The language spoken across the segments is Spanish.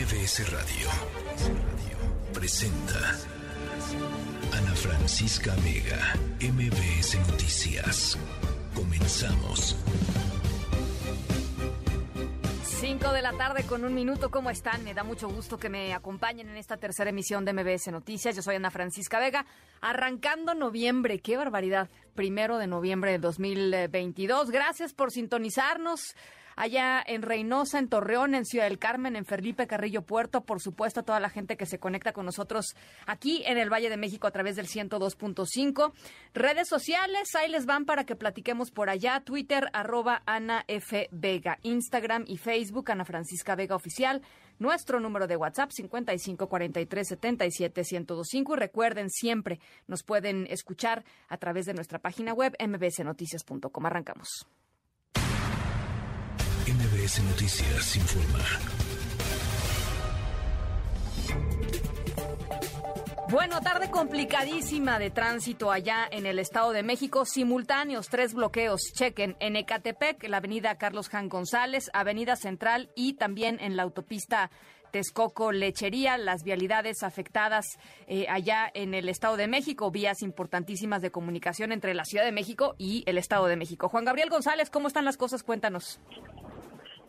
MBS Radio presenta Ana Francisca Vega, MBS Noticias. Comenzamos. 5 de la tarde con un minuto, ¿cómo están? Me da mucho gusto que me acompañen en esta tercera emisión de MBS Noticias. Yo soy Ana Francisca Vega, arrancando noviembre, qué barbaridad, primero de noviembre de 2022. Gracias por sintonizarnos allá en Reynosa, en Torreón, en Ciudad del Carmen, en Felipe Carrillo Puerto, por supuesto a toda la gente que se conecta con nosotros aquí en el Valle de México a través del 102.5. Redes sociales, ahí les van para que platiquemos por allá. Twitter, arroba Ana F. Vega. Instagram y Facebook, Ana Francisca Vega Oficial. Nuestro número de WhatsApp 5543771025 y recuerden siempre nos pueden escuchar a través de nuestra página web mbsnoticias.com. Arrancamos. MBS Noticias informa. Bueno, tarde complicadísima de tránsito allá en el Estado de México. Simultáneos, tres bloqueos. Chequen en Ecatepec, la avenida Carlos Jan González, avenida Central y también en la autopista Texcoco Lechería, las vialidades afectadas eh, allá en el Estado de México, vías importantísimas de comunicación entre la Ciudad de México y el Estado de México. Juan Gabriel González, ¿cómo están las cosas? Cuéntanos.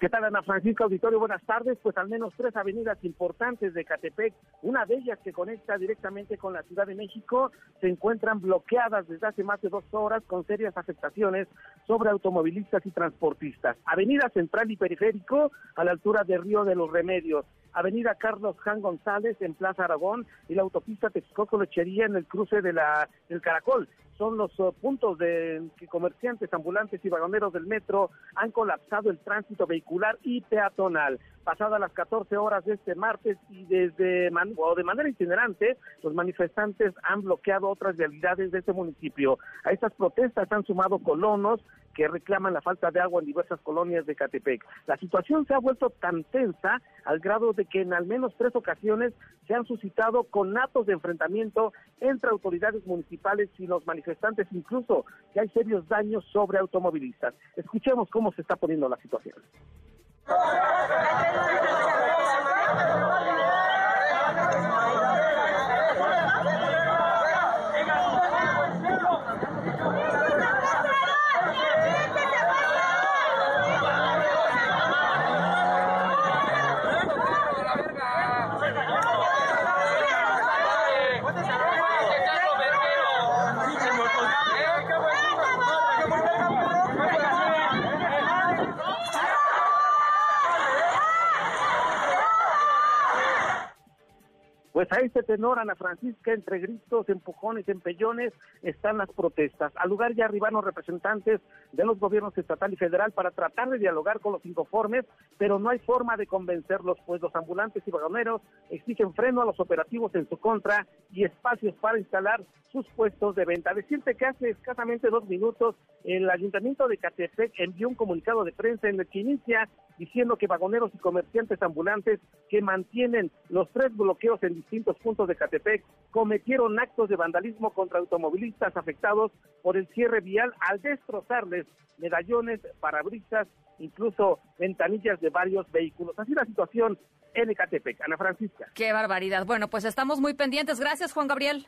¿Qué tal, Ana Francisca Auditorio? Buenas tardes. Pues al menos tres avenidas importantes de Catepec, una de ellas que conecta directamente con la Ciudad de México, se encuentran bloqueadas desde hace más de dos horas con serias afectaciones sobre automovilistas y transportistas. Avenida Central y Periférico, a la altura de Río de los Remedios. Avenida Carlos Jan González en Plaza Aragón y la autopista Texcoco Lechería en el cruce de la, del Caracol son los uh, puntos de que comerciantes, ambulantes y vagoneros del metro han colapsado el tránsito vehicular y peatonal. Pasadas las 14 horas de este martes y desde o de manera itinerante, los manifestantes han bloqueado otras vialidades de este municipio. A estas protestas han sumado colonos que reclaman la falta de agua en diversas colonias de Catepec. La situación se ha vuelto tan tensa al grado de que en al menos tres ocasiones se han suscitado conatos de enfrentamiento entre autoridades municipales y los manifestantes, incluso que hay serios daños sobre automovilistas. Escuchemos cómo se está poniendo la situación. Pues a este tenor, Ana Francisca, entre gritos, empujones, empellones, están las protestas. Al lugar ya arribaron representantes de los gobiernos estatal y federal para tratar de dialogar con los inconformes, pero no hay forma de convencerlos, pues los ambulantes y vagoneros exigen freno a los operativos en su contra y espacios para instalar sus puestos de venta. Decirte que hace escasamente dos minutos el Ayuntamiento de Catepec envió un comunicado de prensa en el que inicia diciendo que vagoneros y comerciantes ambulantes que mantienen los tres bloqueos en distintos puntos de Catepec cometieron actos de vandalismo contra automovilistas afectados por el cierre vial al destrozarles medallones, parabrisas, incluso ventanillas de varios vehículos. Así la situación en Ecatepec. Ana Francisca. Qué barbaridad. Bueno, pues estamos muy pendientes. Gracias, Juan Gabriel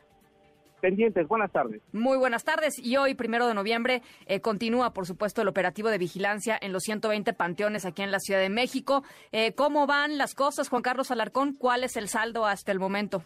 pendientes. Buenas tardes. Muy buenas tardes. Y hoy, primero de noviembre, eh, continúa, por supuesto, el operativo de vigilancia en los 120 panteones aquí en la Ciudad de México. Eh, ¿Cómo van las cosas, Juan Carlos Alarcón? ¿Cuál es el saldo hasta el momento?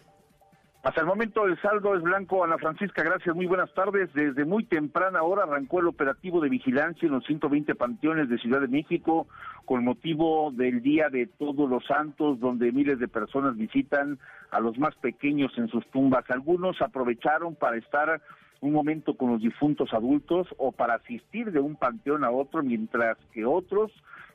Hasta el momento el saldo es blanco. Ana Francisca, gracias. Muy buenas tardes. Desde muy temprana hora arrancó el operativo de vigilancia en los 120 panteones de Ciudad de México con motivo del Día de Todos los Santos, donde miles de personas visitan a los más pequeños en sus tumbas. Algunos aprovecharon para estar un momento con los difuntos adultos o para asistir de un panteón a otro, mientras que otros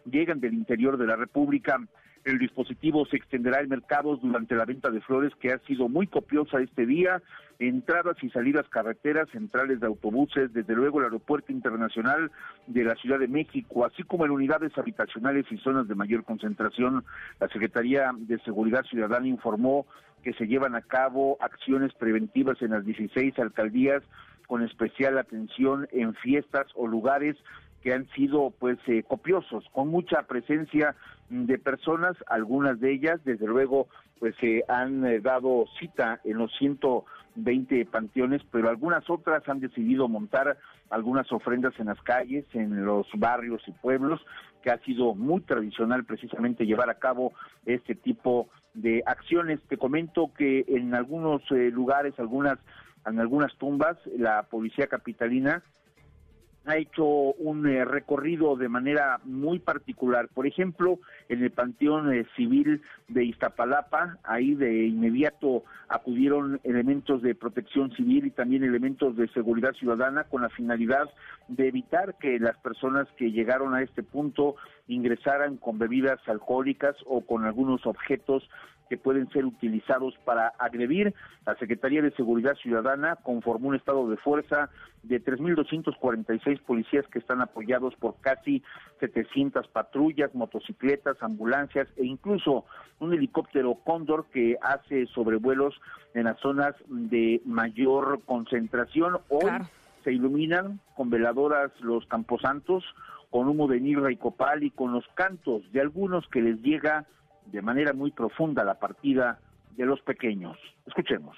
llegan del interior de la República. El dispositivo se extenderá en mercados durante la venta de flores que ha sido muy copiosa este día, entradas y salidas carreteras, centrales de autobuses, desde luego el Aeropuerto Internacional de la Ciudad de México, así como en unidades habitacionales y zonas de mayor concentración. La Secretaría de Seguridad Ciudadana informó que se llevan a cabo acciones preventivas en las 16 alcaldías con especial atención en fiestas o lugares que han sido pues eh, copiosos, con mucha presencia de personas, algunas de ellas desde luego pues se han eh, dado cita en los 120 panteones, pero algunas otras han decidido montar algunas ofrendas en las calles, en los barrios y pueblos, que ha sido muy tradicional precisamente llevar a cabo este tipo de acciones. Te comento que en algunos eh, lugares, algunas en algunas tumbas, la policía capitalina ha hecho un eh, recorrido de manera muy particular. Por ejemplo, en el Panteón eh, Civil de Iztapalapa, ahí de inmediato acudieron elementos de protección civil y también elementos de seguridad ciudadana con la finalidad de evitar que las personas que llegaron a este punto ingresaran con bebidas alcohólicas o con algunos objetos que pueden ser utilizados para agredir. La Secretaría de Seguridad Ciudadana conformó un estado de fuerza de 3.246 policías que están apoyados por casi 700 patrullas, motocicletas, ambulancias e incluso un helicóptero Cóndor que hace sobrevuelos en las zonas de mayor concentración. Hoy se iluminan con veladoras los camposantos, con humo de nirra y copal y con los cantos de algunos que les llega de manera muy profunda la partida de los pequeños. Escuchemos.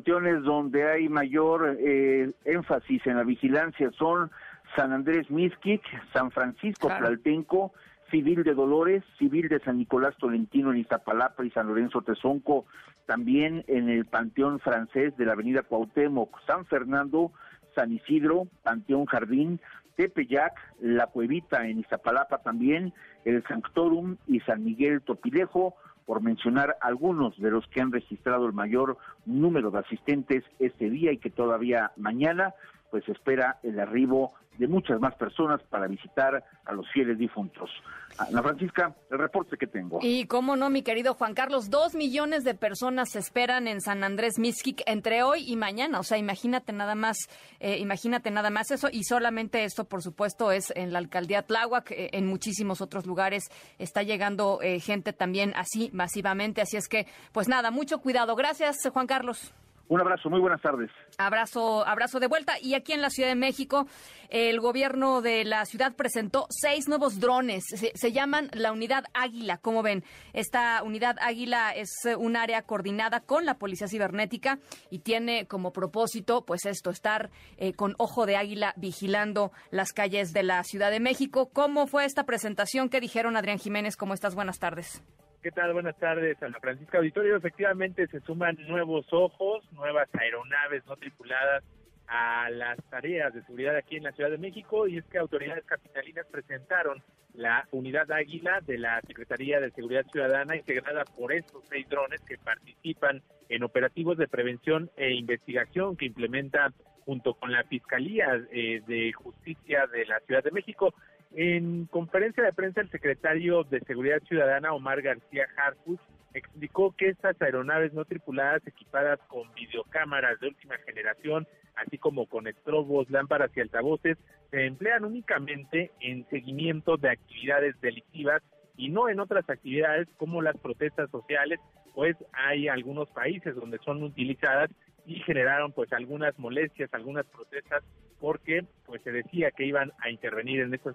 Panteones donde hay mayor eh, énfasis en la vigilancia son San Andrés Mizquic, San Francisco Tlaltenco, Civil de Dolores, Civil de San Nicolás Tolentino en Iztapalapa y San Lorenzo Tezonco, también en el Panteón Francés de la Avenida Cuauhtémoc, San Fernando, San Isidro, Panteón Jardín, Tepeyac, La Cuevita en Iztapalapa también, el Sanctorum y San Miguel Topilejo, por mencionar algunos de los que han registrado el mayor número de asistentes este día y que todavía mañana pues espera el arribo de muchas más personas para visitar a los fieles difuntos. Ana Francisca, el reporte que tengo. Y cómo no, mi querido Juan Carlos, dos millones de personas se esperan en San Andrés Mixquic entre hoy y mañana. O sea, imagínate nada más, eh, imagínate nada más eso. Y solamente esto, por supuesto, es en la alcaldía Tláhuac. Eh, en muchísimos otros lugares está llegando eh, gente también así masivamente. Así es que, pues nada, mucho cuidado. Gracias, Juan Carlos. Un abrazo, muy buenas tardes. Abrazo, abrazo de vuelta. Y aquí en la Ciudad de México, el gobierno de la ciudad presentó seis nuevos drones. Se, llaman la Unidad Águila. Como ven, esta Unidad Águila es un área coordinada con la Policía Cibernética y tiene como propósito, pues esto, estar eh, con ojo de águila vigilando las calles de la Ciudad de México. ¿Cómo fue esta presentación? ¿Qué dijeron Adrián Jiménez? ¿Cómo estás? Buenas tardes. ¿Qué tal? Buenas tardes, Ana Francisca Auditorio. Efectivamente, se suman nuevos ojos, nuevas aeronaves no tripuladas a las tareas de seguridad aquí en la Ciudad de México y es que autoridades capitalinas presentaron la unidad Águila de la Secretaría de Seguridad Ciudadana integrada por estos seis drones que participan en operativos de prevención e investigación que implementa junto con la Fiscalía eh, de Justicia de la Ciudad de México. En conferencia de prensa, el secretario de Seguridad Ciudadana, Omar García Harfus, explicó que estas aeronaves no tripuladas equipadas con videocámaras de última generación, así como con estrobos, lámparas y altavoces, se emplean únicamente en seguimiento de actividades delictivas y no en otras actividades como las protestas sociales, pues hay algunos países donde son utilizadas y generaron pues algunas molestias, algunas protestas porque pues se decía que iban a intervenir en estas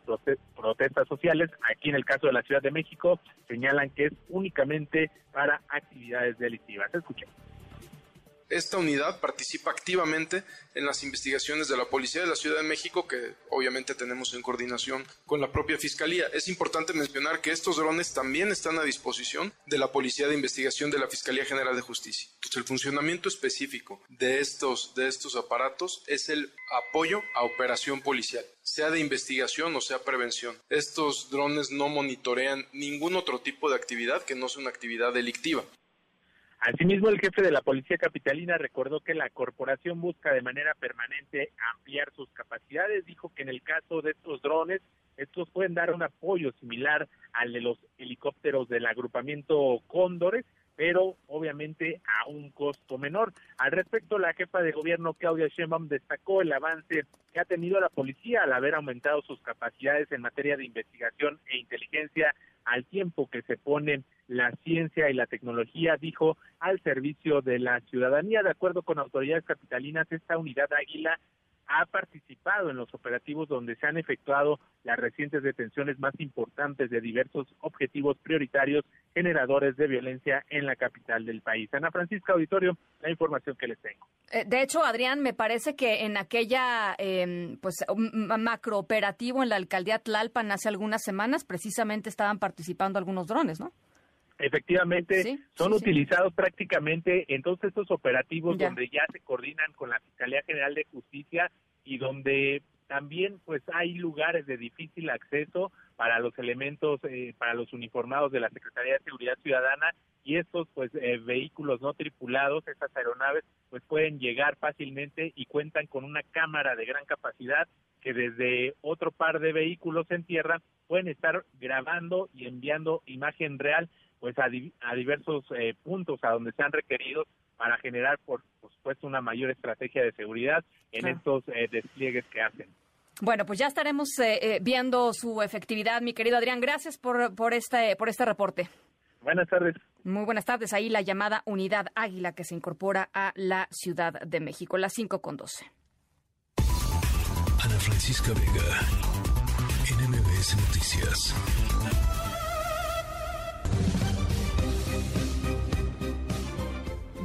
protestas sociales. Aquí en el caso de la Ciudad de México señalan que es únicamente para actividades delictivas. Escuchen. Esta unidad participa activamente en las investigaciones de la Policía de la Ciudad de México, que obviamente tenemos en coordinación con la propia Fiscalía. Es importante mencionar que estos drones también están a disposición de la Policía de Investigación de la Fiscalía General de Justicia. Entonces, el funcionamiento específico de estos, de estos aparatos es el apoyo a operación policial sea de investigación o sea prevención. Estos drones no monitorean ningún otro tipo de actividad que no sea una actividad delictiva. Asimismo, el jefe de la Policía Capitalina recordó que la corporación busca de manera permanente ampliar sus capacidades. Dijo que en el caso de estos drones, estos pueden dar un apoyo similar al de los helicópteros del agrupamiento Cóndores, pero obviamente a un costo menor. Al respecto, la jefa de gobierno Claudia Sheinbaum destacó el avance que ha tenido la policía al haber aumentado sus capacidades en materia de investigación e inteligencia al tiempo que se pone la ciencia y la tecnología, dijo, al servicio de la ciudadanía. De acuerdo con autoridades capitalinas, esta unidad Águila ha participado en los operativos donde se han efectuado las recientes detenciones más importantes de diversos objetivos prioritarios generadores de violencia en la capital del país. Ana Francisca Auditorio, la información que les tengo. Eh, de hecho, Adrián, me parece que en aquella eh, pues macrooperativo en la alcaldía Tlalpan hace algunas semanas precisamente estaban participando algunos drones, ¿no? Efectivamente, son utilizados prácticamente en todos estos operativos donde ya se coordinan con la Fiscalía General de Justicia y donde también pues hay lugares de difícil acceso para los elementos, eh, para los uniformados de la Secretaría de Seguridad Ciudadana y estos pues eh, vehículos no tripulados, estas aeronaves pues pueden llegar fácilmente y cuentan con una cámara de gran capacidad que desde otro par de vehículos en tierra pueden estar grabando y enviando imagen real pues a, diversos eh, puntos a donde se han requerido para generar por, supuesto una mayor estrategia de seguridad en estos eh, despliegues que hacen. Bueno, pues ya estaremos eh, viendo su efectividad, mi querido Adrián. Gracias por, por, este, por este reporte. Buenas tardes. Muy buenas tardes. Ahí la llamada Unidad Águila que se incorpora a la Ciudad de México, las 5 con 12. Ana Francisca Vega, NMBS Noticias.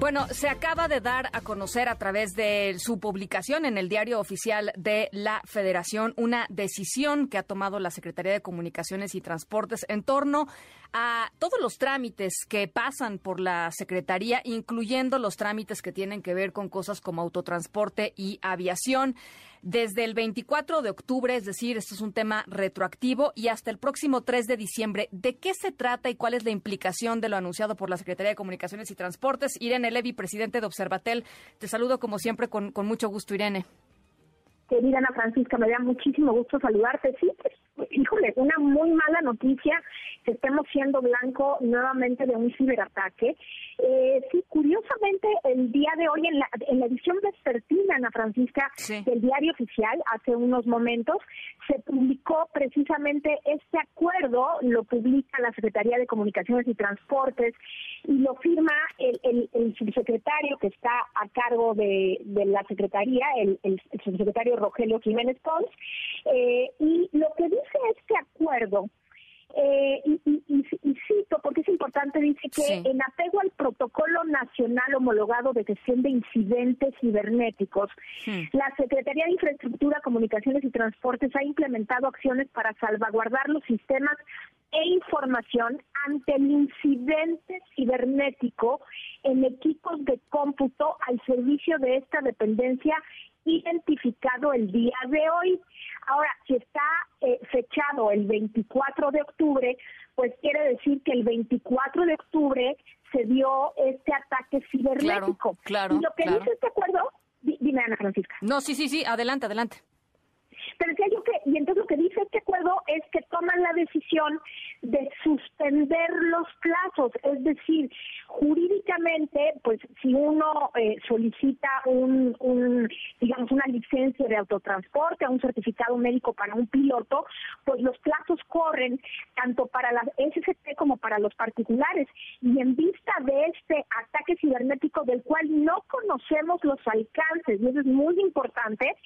Bueno, se acaba de dar a conocer a través de su publicación en el diario oficial de la Federación una decisión que ha tomado la Secretaría de Comunicaciones y Transportes en torno a todos los trámites que pasan por la Secretaría, incluyendo los trámites que tienen que ver con cosas como autotransporte y aviación desde el 24 de octubre, es decir, esto es un tema retroactivo, y hasta el próximo 3 de diciembre. ¿De qué se trata y cuál es la implicación de lo anunciado por la Secretaría de Comunicaciones y Transportes? Irene Levy, presidente de Observatel, te saludo como siempre con, con mucho gusto, Irene. Querida Ana Francisca, me da muchísimo gusto saludarte. Sí, híjole, una muy mala noticia que estemos siendo blanco nuevamente de un ciberataque. Eh, sí, curiosamente, el día de hoy, en la, en la edición vespertina, Ana Francisca, del diario oficial, hace unos momentos, se publicó precisamente este acuerdo, lo publica la Secretaría de Comunicaciones y Transportes y lo firma el, el, subsecretario que está a cargo de, de la Secretaría, el, el, subsecretario Rogelio Jiménez Pons, eh, y lo que dice este acuerdo eh, y, y, cito, porque es importante, dice que en apego al protocolo nacional homologado de gestión de incidentes cibernéticos, la Secretaría de Infraestructura, Comunicaciones y Transportes ha implementado acciones para salvaguardar los sistemas e información ante el incidente cibernético en equipos de cómputo al servicio de esta dependencia identificado el día de hoy. Ahora, si está eh, fechado el 24 de octubre, pues quiere decir que el 24 de octubre se dio este ataque cibernético. Claro, y lo que dice este acuerdo, dime Ana Francisca. No, sí, sí, sí, adelante, adelante. Pero decía yo que, y entonces lo que dice este acuerdo es que toman la decisión de suspender los plazos, es decir, jurídicamente, pues si uno eh, solicita un, un, digamos, una licencia de autotransporte, un certificado médico para un piloto, pues los plazos corren tanto para la SCT como para los particulares. Y en vista de este ataque cibernético del cual no conocemos los alcances, y eso es muy importante,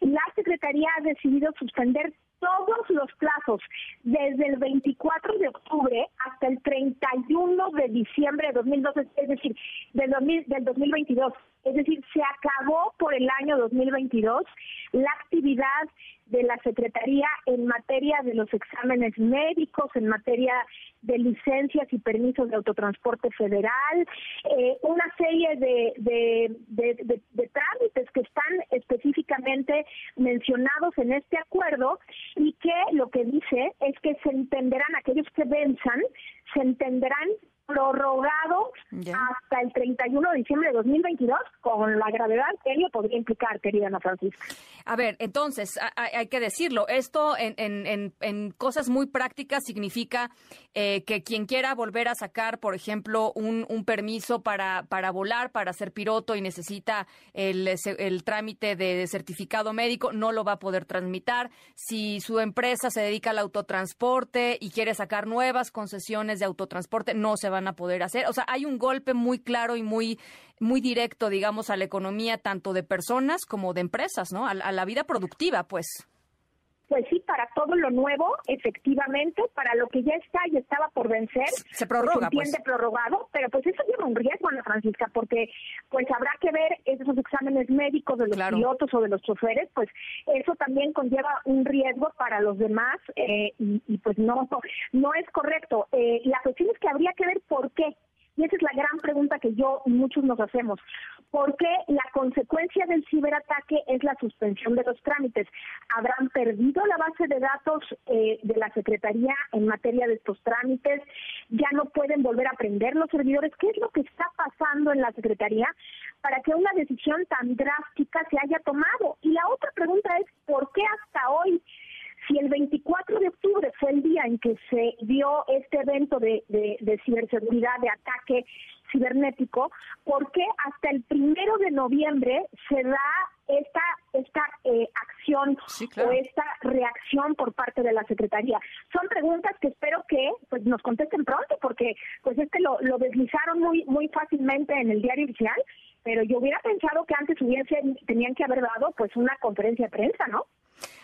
la Secretaría ha decidido suspender todos los plazos desde el 24 de octubre hasta el 31 de diciembre de 2012, es decir, del, del 2022. Es decir, se acabó por el año 2022 la actividad de la Secretaría en materia de los exámenes médicos, en materia de licencias y permisos de autotransporte federal, eh, una serie de, de, de, trámites que están específicamente mencionados en este acuerdo y que lo que dice es que se entenderán aquellos que venzan, se entenderán prorrogados hasta el 31 de diciembre de 2022, con la gravedad que ello podría implicar, querida Ana Francisca. A ver, entonces, hay, que decirlo, esto en, en, en, cosas muy prácticas significa eh, que quien quiera volver a sacar, por ejemplo, un, permiso para, para volar, para ser piloto y necesita el, el trámite de certificado médico, no lo va a poder transmitir. Si su empresa se dedica al autotransporte y quiere sacar nuevas concesiones de autotransporte, no se van a poder hacer. O sea, hay un golpe muy claro y muy, muy directo, digamos, a la economía tanto de personas como de empresas, ¿no? A, la vida productiva, pues. Pues sí, para todo lo nuevo, efectivamente, para lo que ya está y estaba por vencer, se prorroga, pues. Se prorrogado, pero pues eso lleva un riesgo, Ana Francisca, porque pues habrá que ver esos exámenes médicos de los pilotos o de los choferes, pues eso también conlleva un riesgo para los demás eh, y, y, pues no, no es correcto. Eh, la cuestión es que habría que ver por qué y esa es la gran pregunta que yo y muchos nos hacemos. ¿Por qué la consecuencia del ciberataque es la suspensión de los trámites? ¿Habrán perdido la base de datos eh, de la Secretaría en materia de estos trámites? ¿Ya no pueden volver a aprender los servidores? ¿Qué es lo que está pasando en la Secretaría para que una decisión tan drástica se haya tomado? Y la otra pregunta es, ¿por qué hasta hoy si el 24 de octubre fue el día en que se dio este evento de, de, ciberseguridad, de ataque cibernético, ¿por qué hasta el primero de noviembre se da esta esta eh, acción o esta reacción por parte de la secretaría son preguntas que espero que pues nos contesten pronto porque pues este lo, lo deslizaron muy muy fácilmente en el diario oficial pero yo hubiera pensado que antes hubiesen tenían que haber dado pues una conferencia de prensa no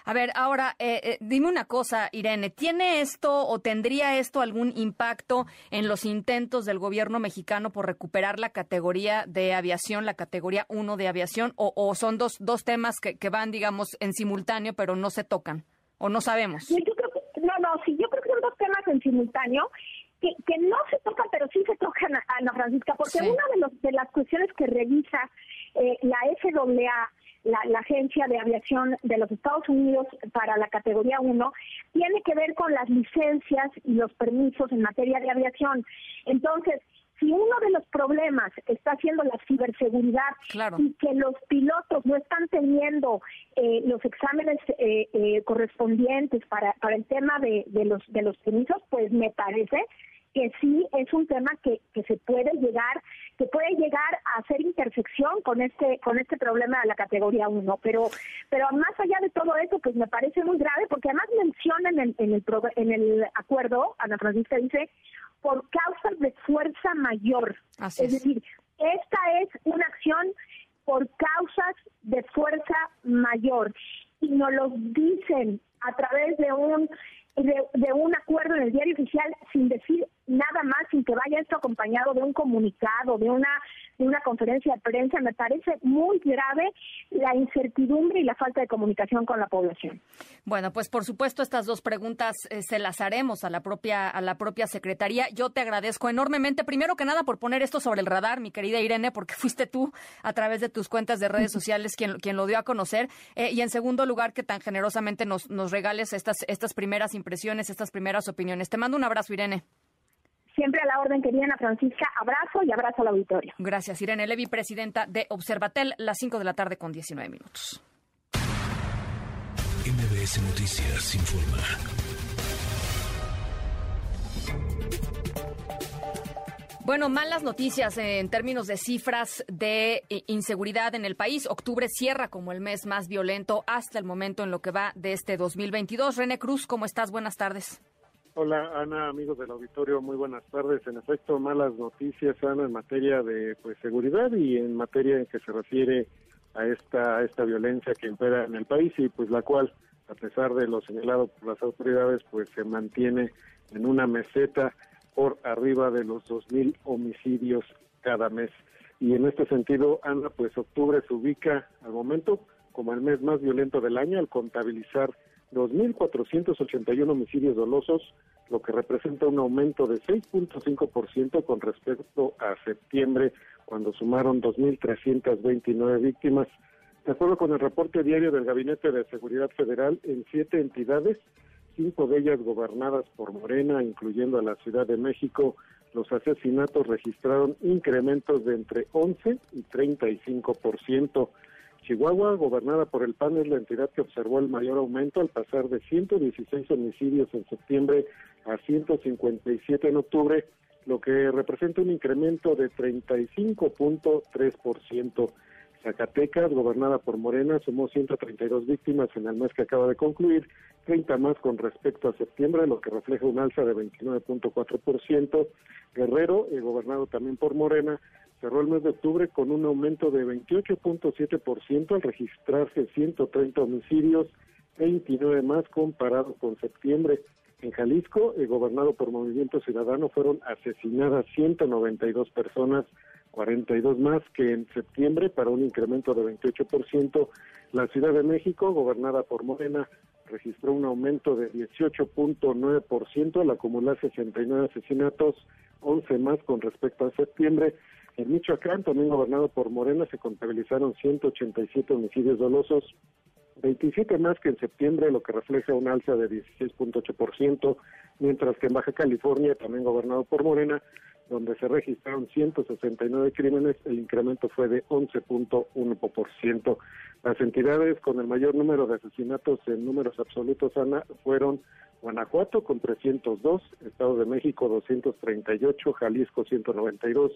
a ver, ahora, eh, eh, dime una cosa, Irene, ¿tiene esto o tendría esto algún impacto en los intentos del gobierno mexicano por recuperar la categoría de aviación, la categoría 1 de aviación, o, son dos, dos temas que, que, van, digamos, en simultáneo, pero no se tocan, o no sabemos? Yo creo no, no, sí, yo creo que son dos temas en simultáneo. Que, que no se tocan, pero sí se tocan, Ana Francisca, porque una de, los, de las cuestiones que revisa eh, la FAA la, Agencia de Aviación de los Estados Unidos para la categoría 1 tiene que ver con las licencias y los permisos en materia de aviación. Entonces, si uno de los problemas está siendo la ciberseguridad y que los pilotos no están teniendo eh, los exámenes eh, eh, correspondientes para, para el tema de, de, los, de los permisos, pues me parece que sí es un tema que, que se puede llegar que puede llegar a hacer intersección con este con este problema de la categoría 1 pero pero más allá de todo eso pues me parece muy grave porque además menciona en el en el, en el acuerdo Ana Francisca dice por causas de fuerza mayor. Es. es. decir esta es una acción por causas de fuerza mayor. Y nos lo dicen a través de un de, un acuerdo en el diario oficial sin decir nada más, sin que vaya esto acompañado de un comunicado, de una de una conferencia de prensa, me parece muy grave la incertidumbre y la falta de comunicación con la población. Bueno, pues por supuesto estas dos preguntas eh, se las haremos a la propia a la propia secretaría. Yo te agradezco enormemente, primero que nada por poner esto sobre el radar, mi querida Irene, porque fuiste tú a través de tus cuentas de redes sociales quien, quien lo dio a conocer, eh, y en segundo lugar que tan generosamente nos, nos regales estas estas primeras impresiones, estas primeras opiniones. Te mando un abrazo, Irene. Siempre a la orden, querida Ana Francisca. Abrazo y abrazo al auditorio. Gracias, Irene Levi, presidenta de Observatel, las 5 de la tarde con 19 minutos. MBS Noticias informa. Bueno, malas noticias en términos de cifras de eh, inseguridad en el país. Octubre cierra como el mes más violento hasta el momento en lo que va de este 2022. René Cruz, ¿cómo estás? Buenas tardes. Hola Ana, amigos del auditorio, muy buenas tardes. En efecto, malas noticias Ana en materia de pues seguridad y en materia en que se refiere a esta esta violencia que impera en el país y pues la cual a pesar de lo señalado por las autoridades pues se mantiene en una meseta por arriba de los 2000 homicidios cada mes. Y en este sentido, Ana, pues octubre se ubica al momento como el mes más violento del año al contabilizar 2.481 homicidios dolosos, lo que representa un aumento de 6.5% con respecto a septiembre, cuando sumaron 2.329 víctimas. De acuerdo con el reporte diario del Gabinete de Seguridad Federal, en siete entidades cinco de ellas gobernadas por Morena, incluyendo a la Ciudad de México, los asesinatos registraron incrementos de entre 11 y 35%. Chihuahua, gobernada por el PAN, es la entidad que observó el mayor aumento al pasar de 116 homicidios en septiembre a 157 en octubre, lo que representa un incremento de 35.3%. Zacatecas, gobernada por Morena, sumó 132 víctimas en el mes que acaba de concluir, 30 más con respecto a septiembre, lo que refleja un alza de 29.4%. Guerrero, eh, gobernado también por Morena, cerró el mes de octubre con un aumento de 28.7% al registrarse 130 homicidios, 29 más comparado con septiembre. En Jalisco, eh, gobernado por Movimiento Ciudadano, fueron asesinadas 192 personas, 42 más que en septiembre, para un incremento de 28%. La Ciudad de México, gobernada por Morena, registró un aumento de 18.9% al acumular 69 asesinatos, 11 más con respecto a septiembre. En Michoacán, también gobernado por Morena, se contabilizaron 187 homicidios dolosos, 27 más que en septiembre, lo que refleja un alza de 16.8%, mientras que en Baja California, también gobernado por Morena, donde se registraron 169 crímenes, el incremento fue de 11.1%. Las entidades con el mayor número de asesinatos en números absolutos, Ana, fueron Guanajuato con 302, Estado de México 238, Jalisco 192,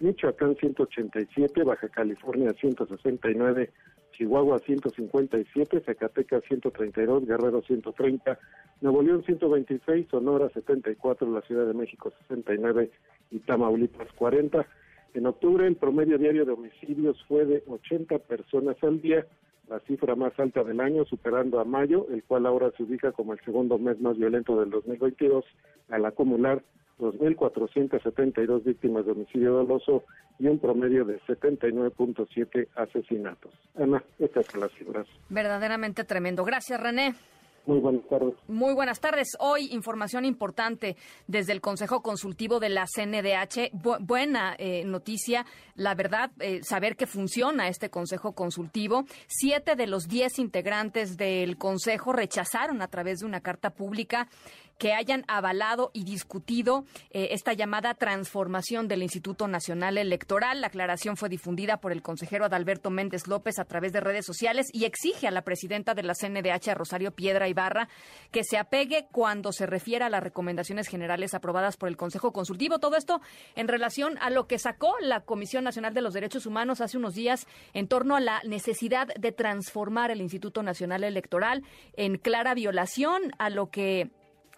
Michoacán 187, Baja California 169, Chihuahua 157, Zacatecas 132, Guerrero 130, Nuevo León 126, Sonora 74, la Ciudad de México 69 y Tamaulipas 40. En octubre el promedio diario de homicidios fue de 80 personas al día, la cifra más alta del año, superando a mayo, el cual ahora se ubica como el segundo mes más violento del 2022, al acumular 2.472 víctimas de homicidio doloso y un promedio de 79.7 asesinatos. Ana, estas son las cifras. Verdaderamente tremendo. Gracias, René. Muy buenas tardes. Muy buenas tardes. Hoy información importante desde el Consejo Consultivo de la CNDH. buena eh, noticia, la verdad, eh, saber que funciona este Consejo Consultivo. Siete de los diez integrantes del Consejo rechazaron a través de una carta pública que hayan avalado y discutido eh, esta llamada transformación del Instituto Nacional Electoral. La aclaración fue difundida por el consejero Adalberto Méndez López a través de redes sociales y exige a la presidenta de la CNDH, Rosario Piedra Ibarra, que se apegue cuando se refiera a las recomendaciones generales aprobadas por el Consejo Consultivo. Todo esto en relación a lo que sacó la Comisión Nacional de los Derechos Humanos hace unos días en torno a la necesidad de transformar el Instituto Nacional Electoral en clara violación a lo que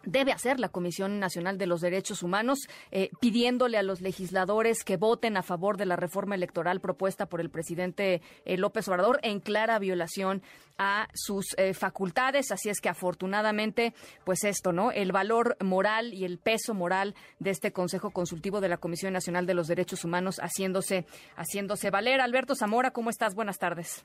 debe hacer la Comisión Nacional de los Derechos Humanos, eh, pidiéndole a los legisladores que voten a favor de la reforma electoral propuesta por el presidente eh, López Obrador en clara violación a sus eh, facultades. Así es que afortunadamente, pues esto, ¿no? El valor moral y el peso moral de este Consejo Consultivo de la Comisión Nacional de los Derechos Humanos haciéndose, haciéndose valer. Alberto Zamora, ¿cómo estás? Buenas tardes.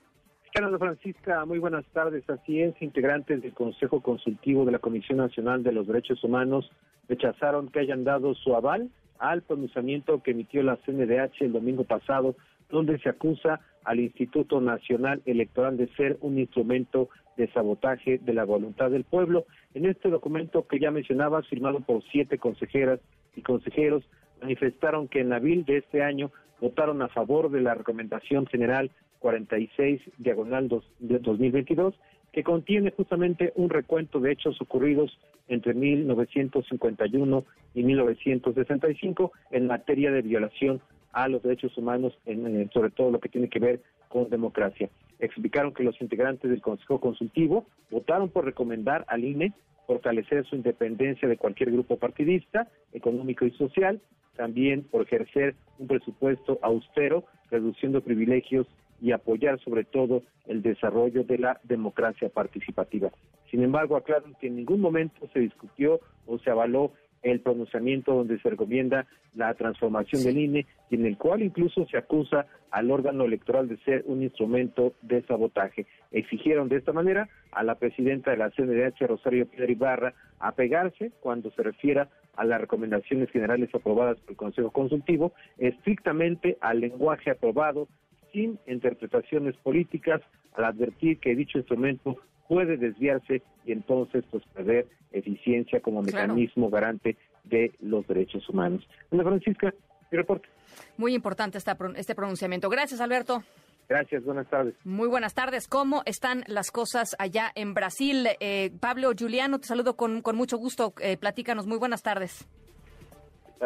Carlos Francisca, muy buenas tardes. Así es, integrantes del Consejo Consultivo de la Comisión Nacional de los Derechos Humanos rechazaron que hayan dado su aval al pronunciamiento que emitió la CNDH el domingo pasado, donde se acusa al Instituto Nacional Electoral de ser un instrumento de sabotaje de la voluntad del pueblo. En este documento que ya mencionaba, firmado por siete consejeras y consejeros, manifestaron que en abril de este año votaron a favor de la recomendación general 46 diagonal de 2022 que contiene justamente un recuento de hechos ocurridos entre 1951 y 1965 en materia de violación a los derechos humanos, en, sobre todo lo que tiene que ver con democracia. Explicaron que los integrantes del Consejo Consultivo votaron por recomendar al INE fortalecer su independencia de cualquier grupo partidista, económico y social, también por ejercer un presupuesto austero, reduciendo privilegios y apoyar sobre todo el desarrollo de la democracia participativa. Sin embargo, aclaran que en ningún momento se discutió o se avaló el pronunciamiento donde se recomienda la transformación del INE y en el cual incluso se acusa al órgano electoral de ser un instrumento de sabotaje. Exigieron de esta manera a la presidenta de la CNDH, Rosario Piedra Ibarra, apegarse cuando se refiera a las recomendaciones generales aprobadas por el Consejo Consultivo, estrictamente al lenguaje aprobado sin interpretaciones políticas al advertir que dicho instrumento puede desviarse y entonces pues perder eficiencia como mecanismo garante de los derechos humanos. Ana Francisca, mi reporte. Muy importante este pronunciamiento. Gracias, Alberto. Gracias, buenas tardes. Muy buenas tardes. ¿Cómo están las cosas allá en Brasil? Eh, Pablo Juliano, te saludo con, con mucho gusto. Eh, platícanos, muy buenas tardes.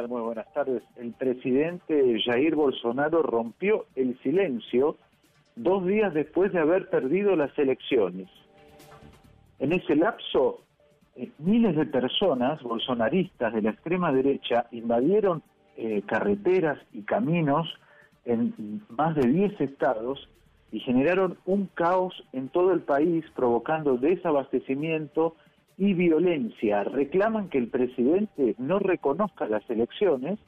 Muy buenas tardes. El presidente Jair Bolsonaro rompió el silencio dos días después de haber perdido las elecciones. En ese lapso, eh, miles de personas bolsonaristas de la extrema derecha invadieron carreteras y caminos en más de 10 estados y generaron un caos en todo el país provocando desabastecimiento y violencia. Reclaman que el presidente no reconozca las elecciones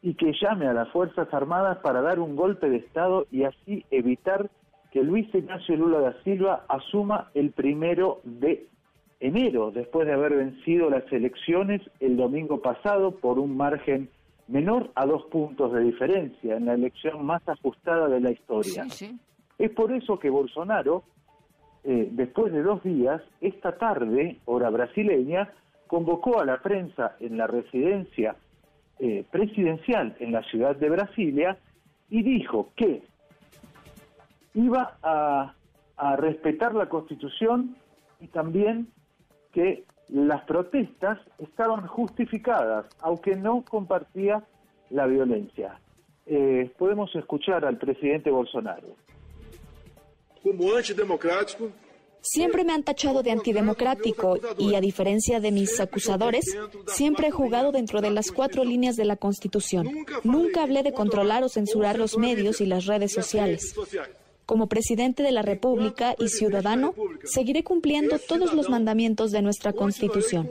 y que llame a las Fuerzas Armadas para dar un golpe de Estado y así evitar que Luis Ignacio Lula da Silva asuma el primero de enero, después de haber vencido las elecciones el domingo pasado por un margen menor a dos puntos de diferencia en la elección más ajustada de la historia. Es por eso que Bolsonaro, eh, después de dos días, esta tarde, hora brasileña, convocó a la prensa en la residencia eh, presidencial en la ciudad de Brasilia y dijo que iba a, respetar la constitución y también que las protestas estaban justificadas, aunque no compartía la violencia. Eh, podemos escuchar al presidente Bolsonaro. Como antidemocrático, Siempre me han tachado de antidemocrático y, a diferencia de mis acusadores, siempre he jugado dentro de las cuatro líneas de la Constitución. Nunca hablé de controlar o censurar los medios y las redes sociales. Como presidente de la República y ciudadano, seguiré cumpliendo todos los mandamientos de nuestra Constitución.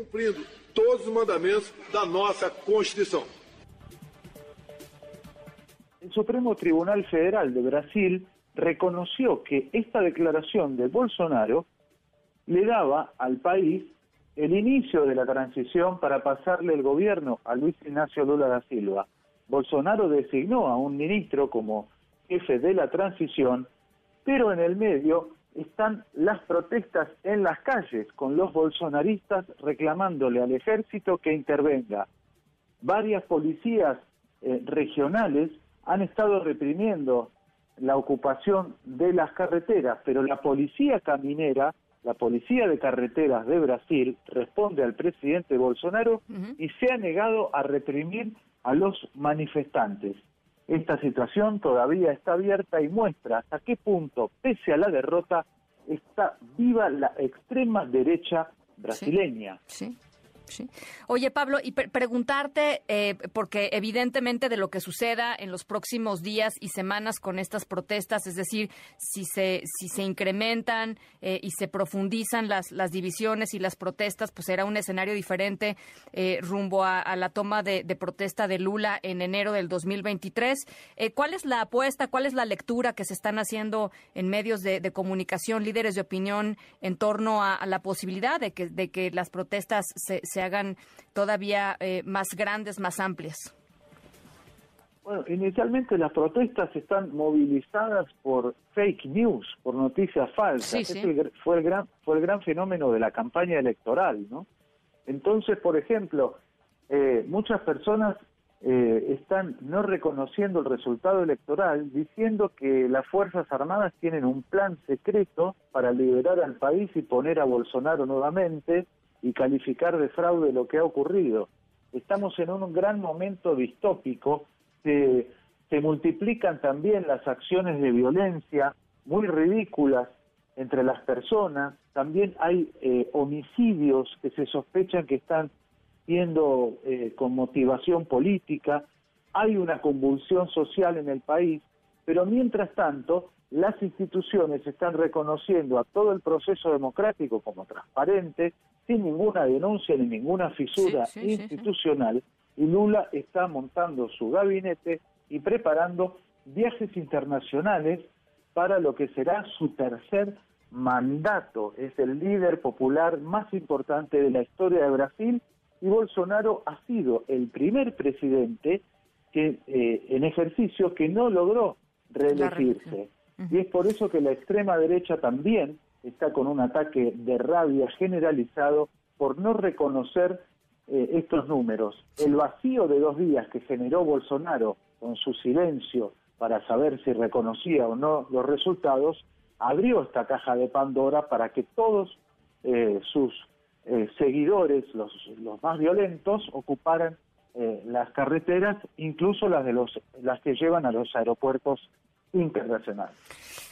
El Supremo Tribunal Federal de Brasil reconoció que esta declaración de Bolsonaro le daba al país el inicio de la transición para pasarle el gobierno a Luis Ignacio Lula da Silva. Bolsonaro designó a un ministro como jefe de la transición pero en el medio están las protestas en las calles con los bolsonaristas reclamándole al ejército que intervenga. Varias policías eh, regionales han estado reprimiendo la ocupación de las carreteras, pero la policía caminera, la policía de carreteras de Brasil, responde al presidente Bolsonaro y se ha negado a reprimir a los manifestantes. Esta situación todavía está abierta y muestra hasta qué punto, pese a la derrota, está viva la extrema derecha brasileña. sí. Oye, Pablo, y preguntarte, eh, porque evidentemente de lo que suceda en los próximos días y semanas con estas protestas, es decir, si se, si se incrementan eh, y se profundizan las, las divisiones y las protestas, pues será un escenario diferente eh, rumbo a, la toma de, protesta de Lula en enero del 2023. ¿Cuál es la apuesta, cuál es la lectura que se están haciendo en medios de, comunicación, líderes de opinión, en torno a, la posibilidad de que, de que las protestas se hagan todavía eh, más grandes, más amplias? Bueno, inicialmente las protestas están movilizadas por fake news, por noticias falsas. fue, el gran, fue el gran fenómeno de la campaña electoral, ¿no? Entonces, por ejemplo, eh, muchas personas eh, están no reconociendo el resultado electoral, diciendo que las Fuerzas Armadas tienen un plan secreto para liberar al país y poner a Bolsonaro nuevamente, y calificar de fraude lo que ha ocurrido. Estamos en un gran momento distópico, se, multiplican también las acciones de violencia muy ridículas entre las personas, también hay eh, homicidios que se sospechan que están siendo eh, con motivación política, hay una convulsión social en el país, pero mientras tanto las instituciones están reconociendo a todo el proceso democrático como transparente, sin ninguna denuncia ni ninguna fisura institucional, y Lula está montando su gabinete y preparando viajes internacionales para lo que será su tercer mandato. Es el líder popular más importante de la historia de Brasil y Bolsonaro ha sido el primer presidente que eh, en ejercicio que no logró reelegirse. Y es por eso que la extrema derecha también está con un ataque de rabia generalizado por no reconocer eh, estos números. El vacío de dos días que generó Bolsonaro con su silencio para saber si reconocía o no los resultados, abrió esta caja de Pandora para que todos eh, sus eh, seguidores, los, los, más violentos, ocuparan las carreteras, incluso las de los las que llevan a los aeropuertos internacionales.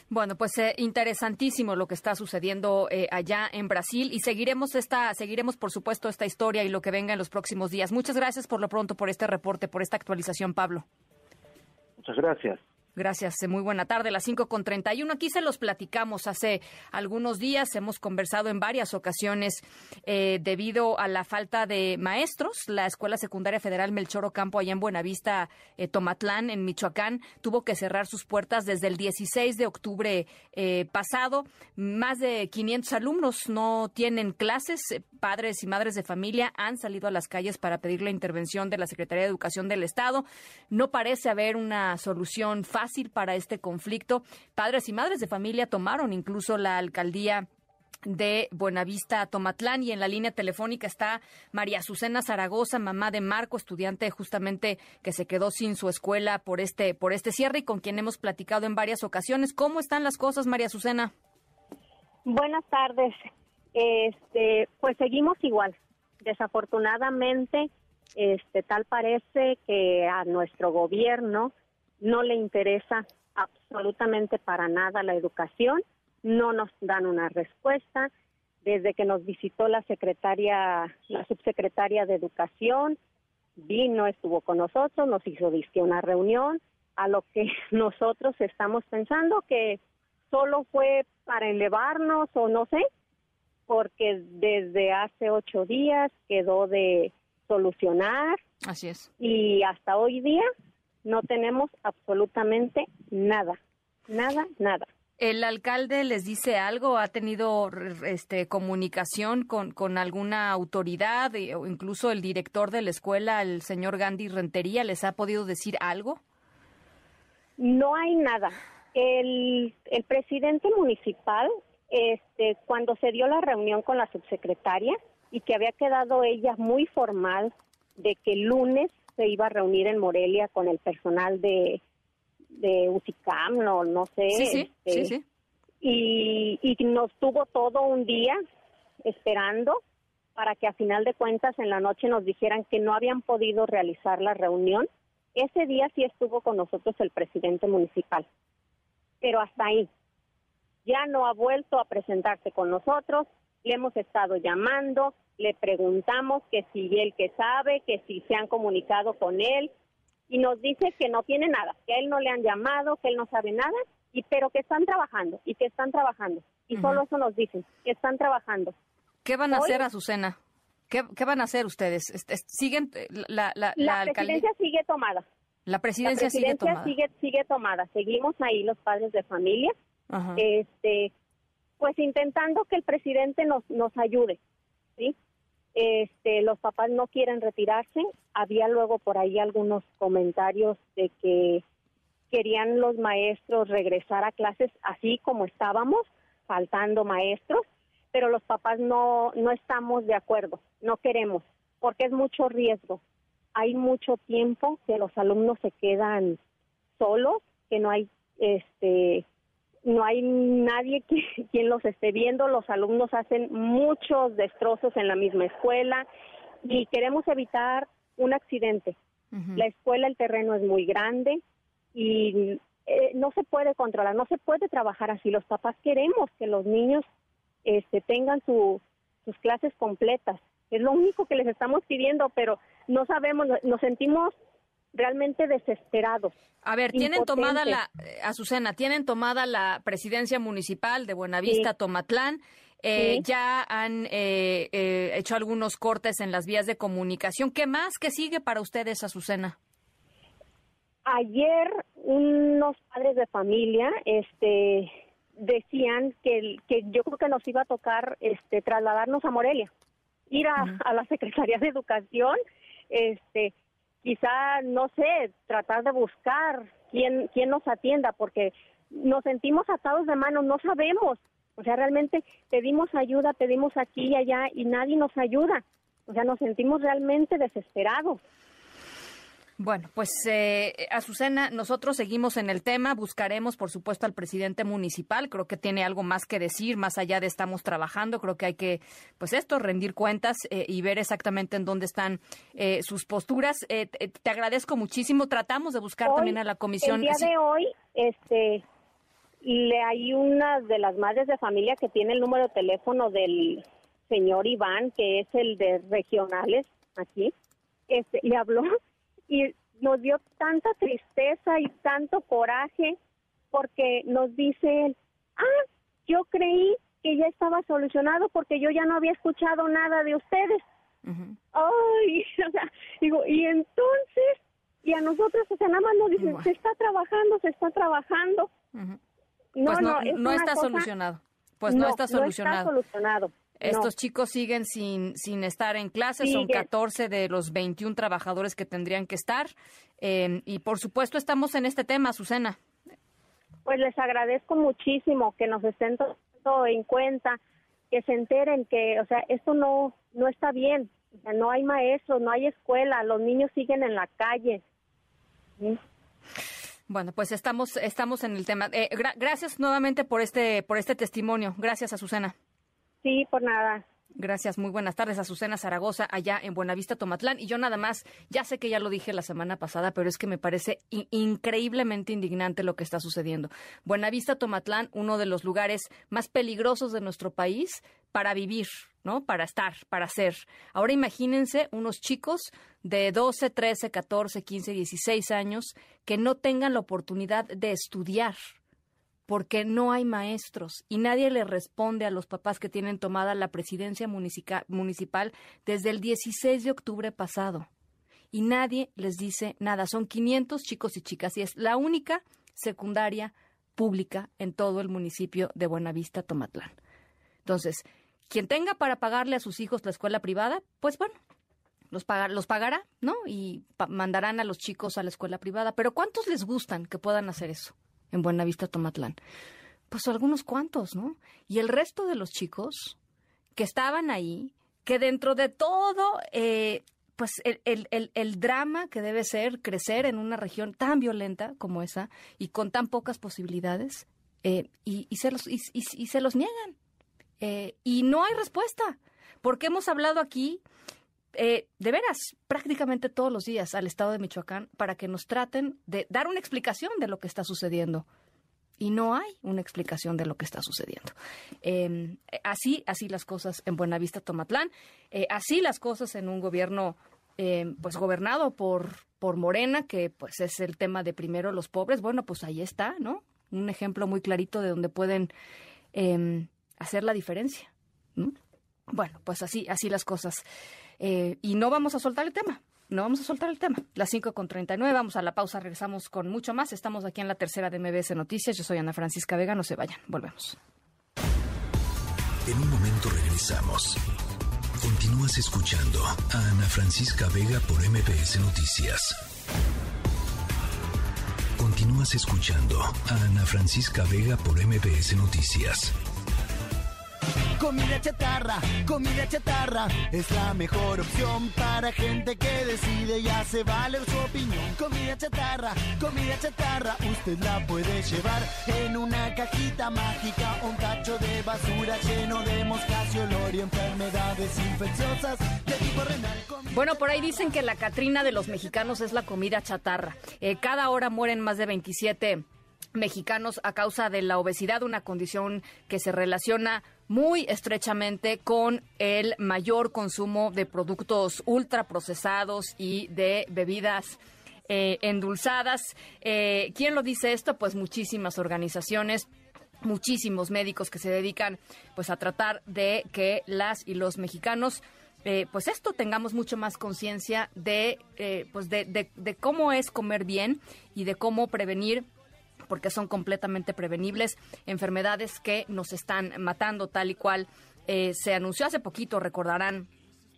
Bueno, pues eh, interesantísimo lo que está sucediendo eh, allá en Brasil y seguiremos esta, seguiremos por supuesto esta historia y lo que venga en los próximos días. Muchas gracias por lo pronto por este reporte, por esta actualización, Pablo. Muchas gracias. Gracias, muy buena tarde, las 5 con 31. Aquí se los platicamos hace algunos días, hemos conversado en varias ocasiones eh, debido a la falta de maestros. La Escuela Secundaria Federal Melchor Ocampo, allá en Buenavista, eh, Tomatlán, en Michoacán, tuvo que cerrar sus puertas desde el 16 de octubre eh, pasado. Más de 500 alumnos no tienen clases. Padres y madres de familia han salido a las calles para pedir la intervención de la Secretaría de Educación del Estado. No parece haber una solución fácil para este conflicto. Padres y madres de familia tomaron incluso la alcaldía de Buenavista Tomatlán y en la línea telefónica está María Azucena Zaragoza, mamá de Marco, estudiante justamente que se quedó sin su escuela por este por este cierre y con quien hemos platicado en varias ocasiones. ¿Cómo están las cosas, María Azucena? Buenas tardes. Este, pues seguimos igual. Desafortunadamente, este tal parece que a nuestro gobierno no le interesa absolutamente para nada la educación, no nos dan una respuesta. Desde que nos visitó la secretaria, la subsecretaria de Educación, vino, estuvo con nosotros, nos hizo una reunión, a lo que nosotros estamos pensando que solo fue para elevarnos o no sé, porque desde hace ocho días quedó de solucionar. Así es. Y hasta hoy día no tenemos absolutamente nada, nada, nada. ¿El alcalde les dice algo? ¿Ha tenido este, comunicación con, con alguna autoridad eh, o incluso el director de la escuela, el señor Gandhi Rentería, les ha podido decir algo? No hay nada. El, el presidente municipal, este, cuando se dio la reunión con la subsecretaria y que había quedado ella muy formal de que el lunes se iba a reunir en Morelia con el personal de, de UCICAM, no, no sé. Sí, sí, este, sí, Y, y nos tuvo todo un día esperando para que a final de cuentas en la noche nos dijeran que no habían podido realizar la reunión. Ese día sí estuvo con nosotros el presidente municipal, pero hasta ahí. Ya no ha vuelto a presentarse con nosotros, le hemos estado llamando, le preguntamos que si él que sabe, que si se han comunicado con él y nos dice que no tiene nada, que a él no le han llamado, que él no sabe nada, y pero que están trabajando y que están trabajando. Y solo eso nos dicen, que están trabajando. ¿Qué van a hacer, Azucena? ¿Qué, ¿Qué van a hacer ustedes? ¿Siguen la, la, la, presidencia sigue tomada. La presidencia, sigue tomada. Sigue, sigue tomada. Seguimos ahí los padres de familia. Este, pues intentando que el presidente nos, nos ayude, ¿sí? Este, los papás no quieren retirarse. Había luego por ahí algunos comentarios de que querían los maestros regresar a clases así como estábamos, faltando maestros, pero los papás no, no estamos de acuerdo, no queremos, porque es mucho riesgo. Hay mucho tiempo que los alumnos se quedan solos, que no hay este no hay nadie que, quien los esté viendo, los alumnos hacen muchos destrozos en la misma escuela y queremos evitar un accidente. La escuela, el terreno es muy grande y eh, no se puede controlar, no se puede trabajar así. Los papás queremos que los niños este, tengan sus clases completas. Es lo único que les estamos pidiendo, pero no sabemos, nos sentimos realmente desesperados. A ver, tienen tomada la, eh, Azucena, tienen tomada la presidencia municipal de Buenavista, Tomatlán. Eh, ya han eh, hecho algunos cortes en las vías de comunicación. ¿Qué más? ¿Qué sigue para ustedes, Azucena? Ayer unos padres de familia este, decían que, que yo creo que nos iba a tocar este, trasladarnos a Morelia, ir a, a la Secretaría de Educación este, quizá, no sé, tratar de buscar quién, quién nos atienda, porque nos sentimos atados de manos, no sabemos O sea, realmente pedimos ayuda, pedimos aquí y allá y nadie nos ayuda. O sea, nos sentimos realmente desesperados. Bueno, pues eh, Azucena, nosotros seguimos en el tema, buscaremos por supuesto al presidente municipal, creo que tiene algo más que decir, más allá de estamos trabajando, creo que hay que, pues esto, rendir cuentas eh, y ver exactamente en dónde están eh, sus posturas. Eh, te, agradezco muchísimo, tratamos de buscar también a la comisión. El día de hoy, este, le hay una de las madres de familia que tiene el número de teléfono del señor Iván, que es el de regionales aquí, este, le habló y nos dio tanta tristeza y tanto coraje porque nos dice él, ah, yo creí que ya estaba solucionado porque yo ya no había escuchado nada de ustedes. Ay, o sea, digo, y entonces, y a nosotros, o sea, nada más nos dicen, se está trabajando, se está trabajando. No, pues no, no, está solucionado. Pues no, está solucionado. No está solucionado. Estos chicos siguen sin, sin estar en clase, son 14 de los 21 trabajadores que tendrían que estar. Eh, y por supuesto estamos en este tema, Azucena. Pues les agradezco muchísimo que nos estén tomando en cuenta, que se enteren que, o sea, esto no, no está bien. O sea, no hay maestros, no hay escuela, los niños siguen en la calle. Bueno, pues estamos, estamos en el tema. Eh, gracias nuevamente por este, por este testimonio. Gracias, Azucena. Sí, por nada. Gracias, muy buenas tardes. Azucena Zaragoza, allá en Buenavista, Tomatlán. Y yo nada más, ya sé que ya lo dije la semana pasada, pero es que me parece increíblemente indignante lo que está sucediendo. Buenavista, Tomatlán, uno de los lugares más peligrosos de nuestro país para vivir, ¿no? Para estar, para ser. Ahora imagínense unos chicos de 12, 13, 14, 15, 16 años que no tengan la oportunidad de estudiar porque no hay maestros y nadie le responde a los papás que tienen tomada la presidencia municipal desde el 16 de octubre pasado. Y nadie les dice nada. Son 500 chicos y chicas y es la única secundaria pública en todo el municipio de Buenavista, Tomatlán. Entonces, quien tenga para pagarle a sus hijos la escuela privada, pues bueno, los, los pagará, ¿no? Y mandarán a los chicos a la escuela privada. Pero ¿cuántos les gustan que puedan hacer eso? En Buenavista, Tomatlán? Pues algunos cuantos, ¿no? Y el resto de los chicos que estaban ahí, que dentro de todo, eh, pues el, el, el, drama que debe ser crecer en una región tan violenta como esa y con tan pocas posibilidades, eh, y, se los, y, y, se los niegan. Eh, y no hay respuesta, porque hemos hablado aquí de veras, prácticamente todos los días al Estado de Michoacán para que nos traten de dar una explicación de lo que está sucediendo. Y no hay una explicación de lo que está sucediendo. Em, así, así las cosas en Buenavista, Tomatlán, eh, así las cosas en un gobierno, em, pues gobernado por, por Morena, que pues es el tema de primero los pobres. Bueno, pues ahí está, ¿no? Un ejemplo muy clarito de donde pueden em, hacer la diferencia. Bueno, pues así, así las cosas. Eh, y no vamos a soltar el tema. No vamos a soltar el tema. Las 5 con 39, vamos a la pausa, regresamos con mucho más. Estamos aquí en la tercera de MBS Noticias. Yo soy Ana Francisca Vega, no se vayan, volvemos. En un momento regresamos. Continúas escuchando a Ana Francisca Vega por MBS Noticias. Continúas escuchando a Ana Francisca Vega por MBS Noticias. Comida chatarra, comida chatarra es la mejor opción para gente que decide y hace valer su opinión. Comida chatarra, comida chatarra, usted la puede llevar en una cajita mágica, un tacho de basura lleno de moscas y olor y enfermedades infecciosas de tipo renal. Bueno, por ahí dicen que la Catrina de los mexicanos es la comida chatarra. Eh, cada hora mueren más de 27 mexicanos a causa de la obesidad, una condición que se relaciona muy estrechamente con el mayor consumo de productos ultraprocesados y de bebidas eh, endulzadas. Eh, ¿Quién lo dice esto? Pues muchísimas organizaciones muchísimos médicos que se dedican pues a tratar de que las y los mexicanos eh, pues esto tengamos mucho más conciencia de pues de, de cómo es comer bien y de cómo prevenir porque son completamente prevenibles, enfermedades que nos están matando tal y cual eh, se anunció hace poquito, recordarán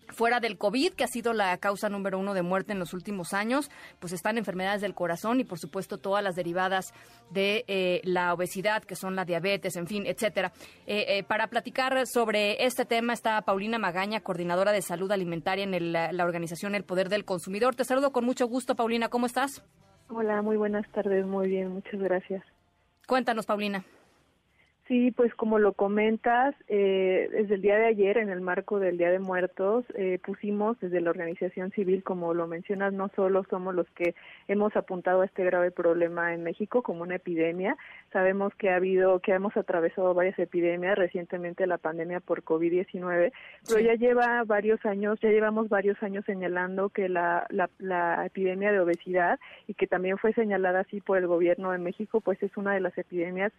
fuera del COVID, que ha sido la causa número uno de muerte en los últimos años, pues están enfermedades del corazón y por supuesto todas las derivadas de eh, la obesidad, que son la diabetes, en fin, etcétera. Eh, eh, para platicar sobre este tema está Paulina Magaña, coordinadora de salud alimentaria en la organización El Poder del Consumidor. Te saludo con mucho gusto, Paulina. ¿Cómo estás? Hola, muy buenas tardes. Muy bien, muchas gracias. Cuéntanos, Paulina. Sí, pues como lo comentas, eh, desde el día de ayer, en el marco del Día de Muertos, eh, pusimos desde la organización civil, como lo mencionas, no solo somos los que hemos apuntado a este grave problema en México como una epidemia, sabemos que ha habido, que hemos atravesado varias epidemias, recientemente la pandemia por COVID-19, pero ya lleva varios años, ya llevamos varios años señalando que la, la, la epidemia de obesidad y que también fue señalada así por el gobierno de México, pues es una de las epidemias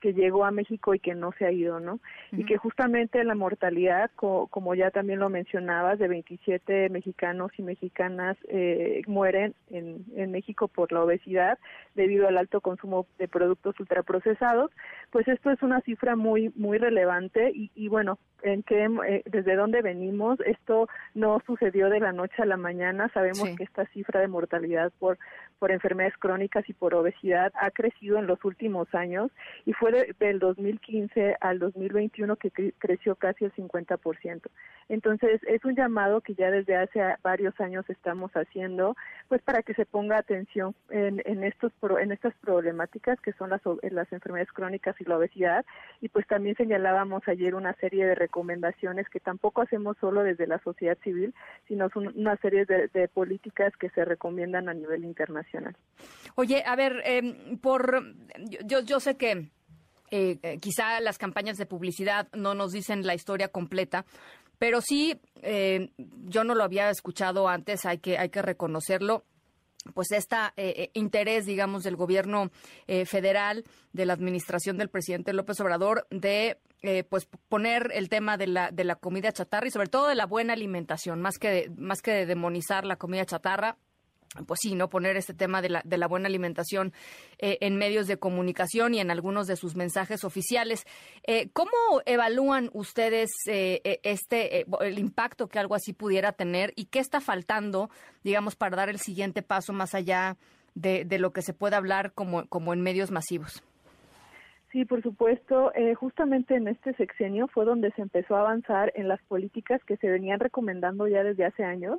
que llegó a México y que no se ha ido, ¿no? Y que justamente la mortalidad, como ya también lo mencionabas, de 27 mexicanos y mexicanas eh, mueren en, en México por la obesidad debido al alto consumo de productos ultraprocesados, pues esto es una cifra muy muy relevante y, y bueno, en que eh, desde dónde venimos, esto no sucedió de la noche a la mañana, sabemos que esta cifra de mortalidad por por enfermedades crónicas y por obesidad ha crecido en los últimos años y fue del 2015 al 2021 que creció casi el 50%. Entonces, es un llamado que ya desde hace varios años estamos haciendo, pues para que se ponga atención en, estos en estas problemáticas que son las, las enfermedades crónicas y la obesidad y pues también señalábamos ayer una serie de recomendaciones que tampoco hacemos solo desde la sociedad civil, sino una serie de, de políticas que se recomiendan a nivel internacional. Oye, a ver, eh, por yo, yo sé que eh, eh, quizá las campañas de publicidad no nos dicen la historia completa, pero sí, eh, yo no lo había escuchado antes, hay que, hay que reconocerlo pues este interés, digamos, del gobierno federal, de la administración del presidente López Obrador, de pues poner el tema de la, de la comida chatarra y sobre todo de la buena alimentación, más que más que de demonizar la comida chatarra, pues sí, ¿no? Poner este tema de la, de la buena alimentación eh, en medios de comunicación y en algunos de sus mensajes oficiales. Eh, ¿Cómo evalúan ustedes eh, este el impacto que algo así pudiera tener y qué está faltando, digamos, para dar el siguiente paso más allá de, de lo que se puede hablar como, como en medios masivos? Sí, por supuesto. justamente en este sexenio fue donde se empezó a avanzar en las políticas que se venían recomendando ya desde hace años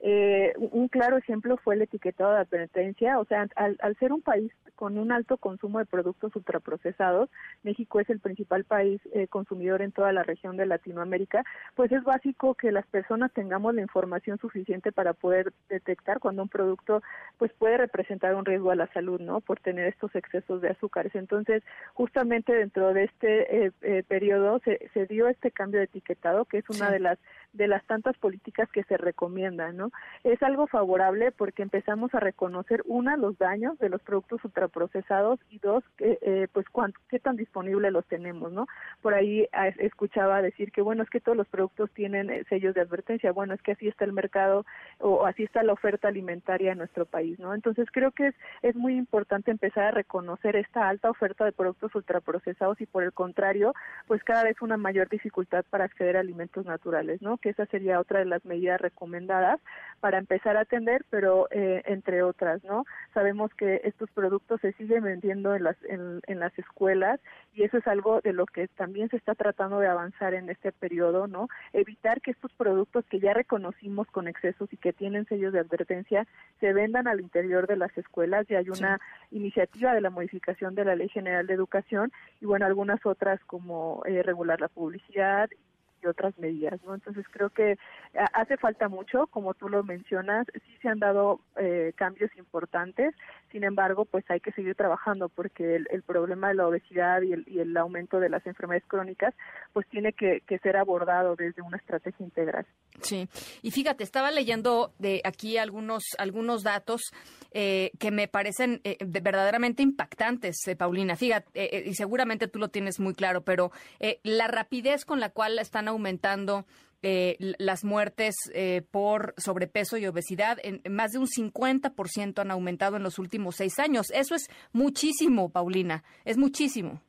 eh, un claro ejemplo fue el etiquetado de advertencia, o sea, al, al, ser un país con un alto consumo de productos ultraprocesados, México es el principal país eh, consumidor en toda la región de Latinoamérica, pues es básico que las personas tengamos la información suficiente para poder detectar cuando un producto pues puede representar un riesgo a la salud, ¿no? Por tener estos excesos de azúcares. Entonces, justamente dentro de este eh, eh periodo se, se, dio este cambio de etiquetado, que es una de las de las tantas políticas que se recomiendan, ¿no? Es algo favorable porque empezamos a reconocer, una, los daños de los productos ultraprocesados y dos, eh, pues cuánto, qué tan disponibles los tenemos, ¿no? Por ahí ah, escuchaba decir que, bueno, es que todos los productos tienen eh, sellos de advertencia, bueno, es que así está el mercado o así está la oferta alimentaria en nuestro país, ¿no? Entonces creo que es, es muy importante empezar a reconocer esta alta oferta de productos ultraprocesados y por el contrario, pues cada vez una mayor dificultad para acceder a alimentos naturales, ¿no? Que esa sería otra de las medidas recomendadas para empezar a atender, pero eh, entre otras, ¿no? Sabemos que estos productos se siguen vendiendo en las, en, en, las escuelas y eso es algo de lo que también se está tratando de avanzar en este periodo, ¿no? Evitar que estos productos que ya reconocimos con excesos y que tienen sellos de advertencia se vendan al interior de las escuelas y hay una iniciativa de la modificación de la Ley General de Educación y bueno, algunas otras como eh, regular la publicidad y otras medidas, ¿no? Entonces creo que eh, hace falta mucho, como tú lo mencionas, sí se han dado eh, cambios importantes, sin embargo, pues hay que seguir trabajando porque el, problema de la obesidad y el, y el, aumento de las enfermedades crónicas, pues tiene que, ser abordado desde una estrategia integral. Sí, y fíjate, estaba leyendo de aquí algunos algunos datos eh, que me parecen verdaderamente impactantes, Paulina. Fíjate, y seguramente tú lo tienes muy claro, pero la rapidez con la cual están aumentando eh, las muertes eh, por sobrepeso y obesidad. En, más de un 50% han aumentado en los últimos seis años. Eso es muchísimo, Paulina. Es muchísimo.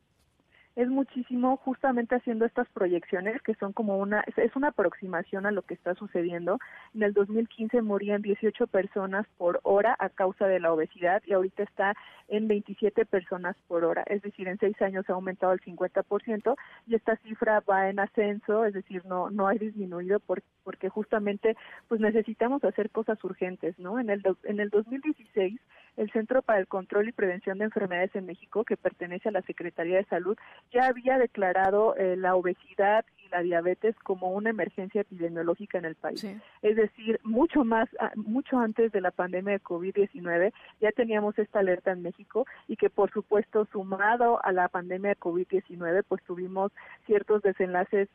Es muchísimo justamente haciendo estas proyecciones que son como una, es una aproximación a lo que está sucediendo. En el 2015 morían 18 personas por hora a causa de la obesidad y ahorita está en 27 personas por hora, es decir, en seis años ha aumentado el 50% y esta cifra va en ascenso, es decir, no no ha disminuido porque justamente pues necesitamos hacer cosas urgentes, ¿no? En el en el 2016 el Centro para el Control y Prevención de Enfermedades en México, que pertenece a la Secretaría de Salud, ya había declarado eh, la obesidad y la diabetes como una emergencia epidemiológica en el país. Es decir, mucho más, ah, mucho antes de la pandemia de COVID-19, ya teníamos esta alerta en México y que, por supuesto, sumado a la pandemia de COVID-19, pues tuvimos ciertos desenlaces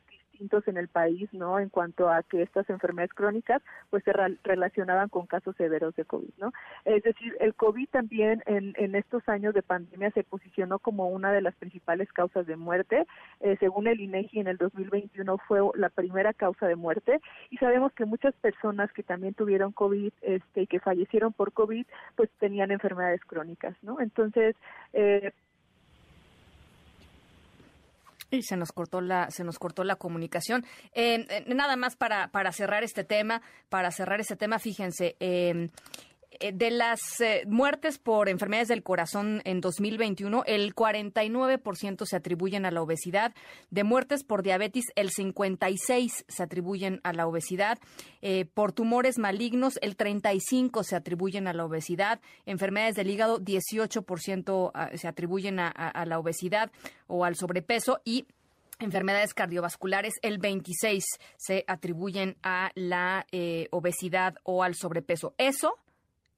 en el país, ¿no? En cuanto a que estas enfermedades crónicas, pues se relacionaban con casos severos de COVID, ¿no? Es decir, el COVID también en, en estos años de pandemia se posicionó como una de las principales causas de muerte. Eh, según el INEGI, en el 2021 fue la primera causa de muerte y sabemos que muchas personas que también tuvieron COVID, este, y que fallecieron por COVID, pues tenían enfermedades crónicas, ¿no? Entonces, eh, y se nos cortó la, se nos cortó la comunicación. Eh, eh, nada más para, para cerrar este tema, para cerrar este tema, fíjense, eh, de las eh, muertes por enfermedades del corazón en 2021, el 49% se atribuyen a la obesidad. De muertes por diabetes, el 56% se atribuyen a la obesidad. Eh, por tumores malignos, el 35% se atribuyen a la obesidad. Enfermedades del hígado, 18% ah, se atribuyen a, la obesidad o al sobrepeso. Y enfermedades cardiovasculares, el 26 se atribuyen a la obesidad o al sobrepeso. Eso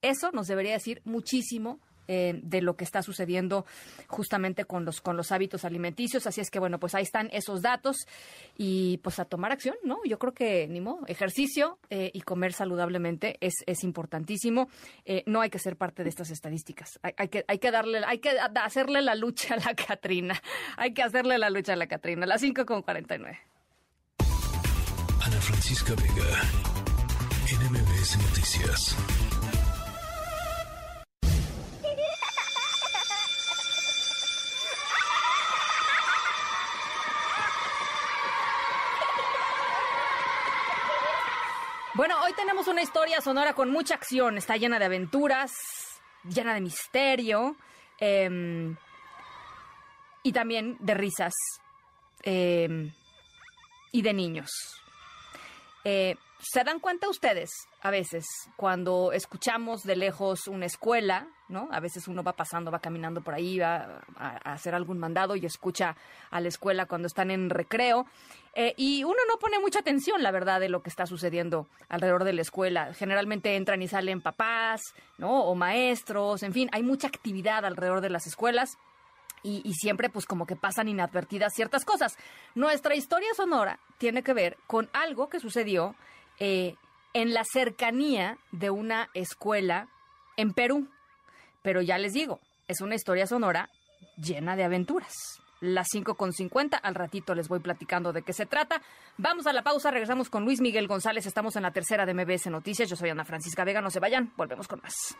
eso nos debería decir muchísimo eh, de lo que está sucediendo justamente con los con los hábitos alimenticios. Así es que bueno, pues ahí están esos datos y pues a tomar acción, ¿no? Yo creo que ni modo, ejercicio eh, y comer saludablemente es, es importantísimo. Eh, no hay que ser parte de estas estadísticas. Hay, que hay que darle, hay que hacerle la lucha a la Catrina. Hay que hacerle la lucha a la Catrina. Las 5 con 49. Ana Francisca Vega, NMBS Noticias. Tenemos una historia sonora con mucha acción. Está llena de aventuras, llena de misterio em, y también de risas em, y de niños. Eh, ¿Se dan cuenta ustedes a veces cuando escuchamos de lejos una escuela, ¿no? A veces uno va pasando, va caminando por ahí, va a, hacer algún mandado y escucha a la escuela cuando están en recreo. Eh, y uno no pone mucha atención, la verdad, de lo que está sucediendo alrededor de la escuela. Generalmente entran y salen papás, ¿no? O maestros, en fin, hay mucha actividad alrededor de las escuelas. Y, siempre pues como que pasan inadvertidas ciertas cosas. Nuestra historia sonora tiene que ver con algo que sucedió eh, en la cercanía de una escuela en Perú. Pero ya les digo, es una historia sonora llena de aventuras. Las 5.50, al ratito les voy platicando de qué se trata. Vamos a la pausa, regresamos con Luis Miguel González, estamos en la tercera de MBS Noticias, yo soy Ana Francisca Vega, no se vayan, volvemos con más.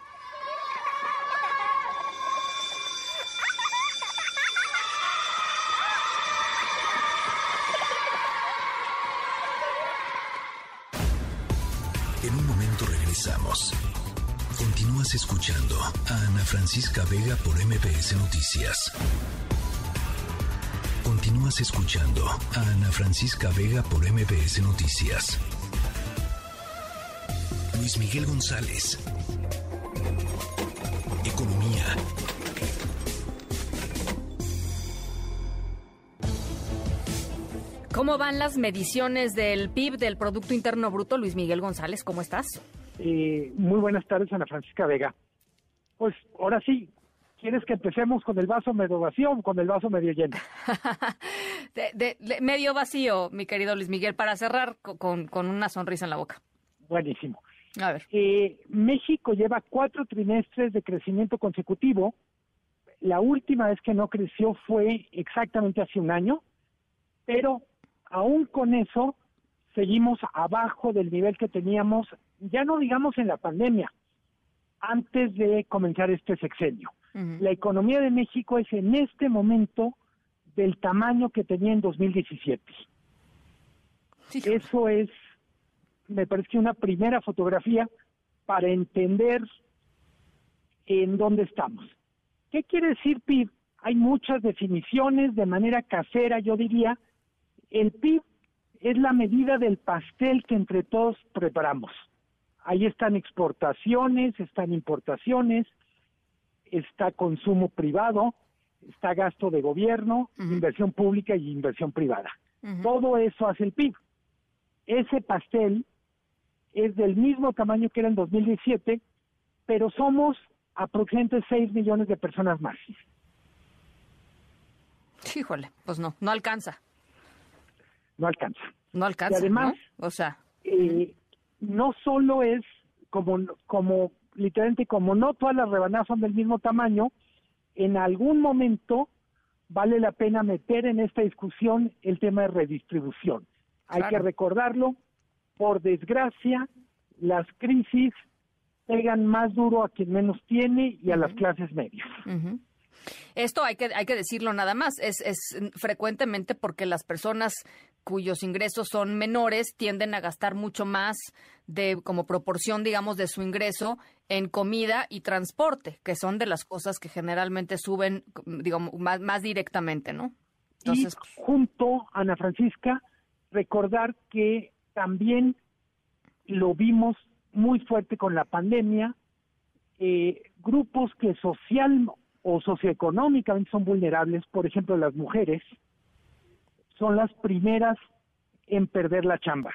Continúas escuchando a Ana Francisca Vega por MPS Noticias. Continúas escuchando a Ana Francisca Vega por MPS Noticias. Luis Miguel González. Economía. ¿Cómo van las mediciones del PIB, del Producto Interno Bruto? Luis Miguel González, ¿cómo estás? muy buenas tardes, Ana Francisca Vega. Pues ahora sí, ¿quieres que empecemos con el vaso medio vacío o con el vaso medio lleno? de, medio vacío, mi querido Luis Miguel, para cerrar con, con una sonrisa en la boca. Buenísimo. A ver. Eh, México lleva cuatro trimestres de crecimiento consecutivo. La última vez que no creció fue exactamente hace un año, pero aún con eso seguimos abajo del nivel que teníamos, ya no digamos en la pandemia, antes de comenzar este sexenio. La economía de México es en este momento del tamaño que tenía en 2017. Eso es, me parece que una primera fotografía para entender en dónde estamos. ¿Qué quiere decir PIB? Hay muchas definiciones de manera casera, yo diría. El PIB es la medida del pastel que entre todos preparamos. Ahí están exportaciones, están importaciones, está consumo privado, está gasto de gobierno, inversión pública y inversión privada. Todo eso hace el PIB. Ese pastel es del mismo tamaño que era en 2017, pero somos aproximadamente 6 millones de personas más. Híjole, pues no, no alcanza. No alcanza. No alcanza. Y además, o sea, eh, no solo es como, como literalmente, como no todas las rebanadas son del mismo tamaño, en algún momento vale la pena meter en esta discusión el tema de redistribución. Hay que recordarlo, por desgracia, las crisis pegan más duro a quien menos tiene y a las clases medias. Esto hay que, hay que decirlo nada más, es, es frecuentemente porque las personas cuyos ingresos son menores tienden a gastar mucho más de como proporción, digamos, de su ingreso en comida y transporte, que son de las cosas que generalmente suben, digamos, más, más directamente, ¿no? Entonces, y junto, Ana Francisca, recordar que también lo vimos muy fuerte con la pandemia, eh, grupos que social o socioeconómicamente son vulnerables, por ejemplo las mujeres, son las primeras en perder la chamba.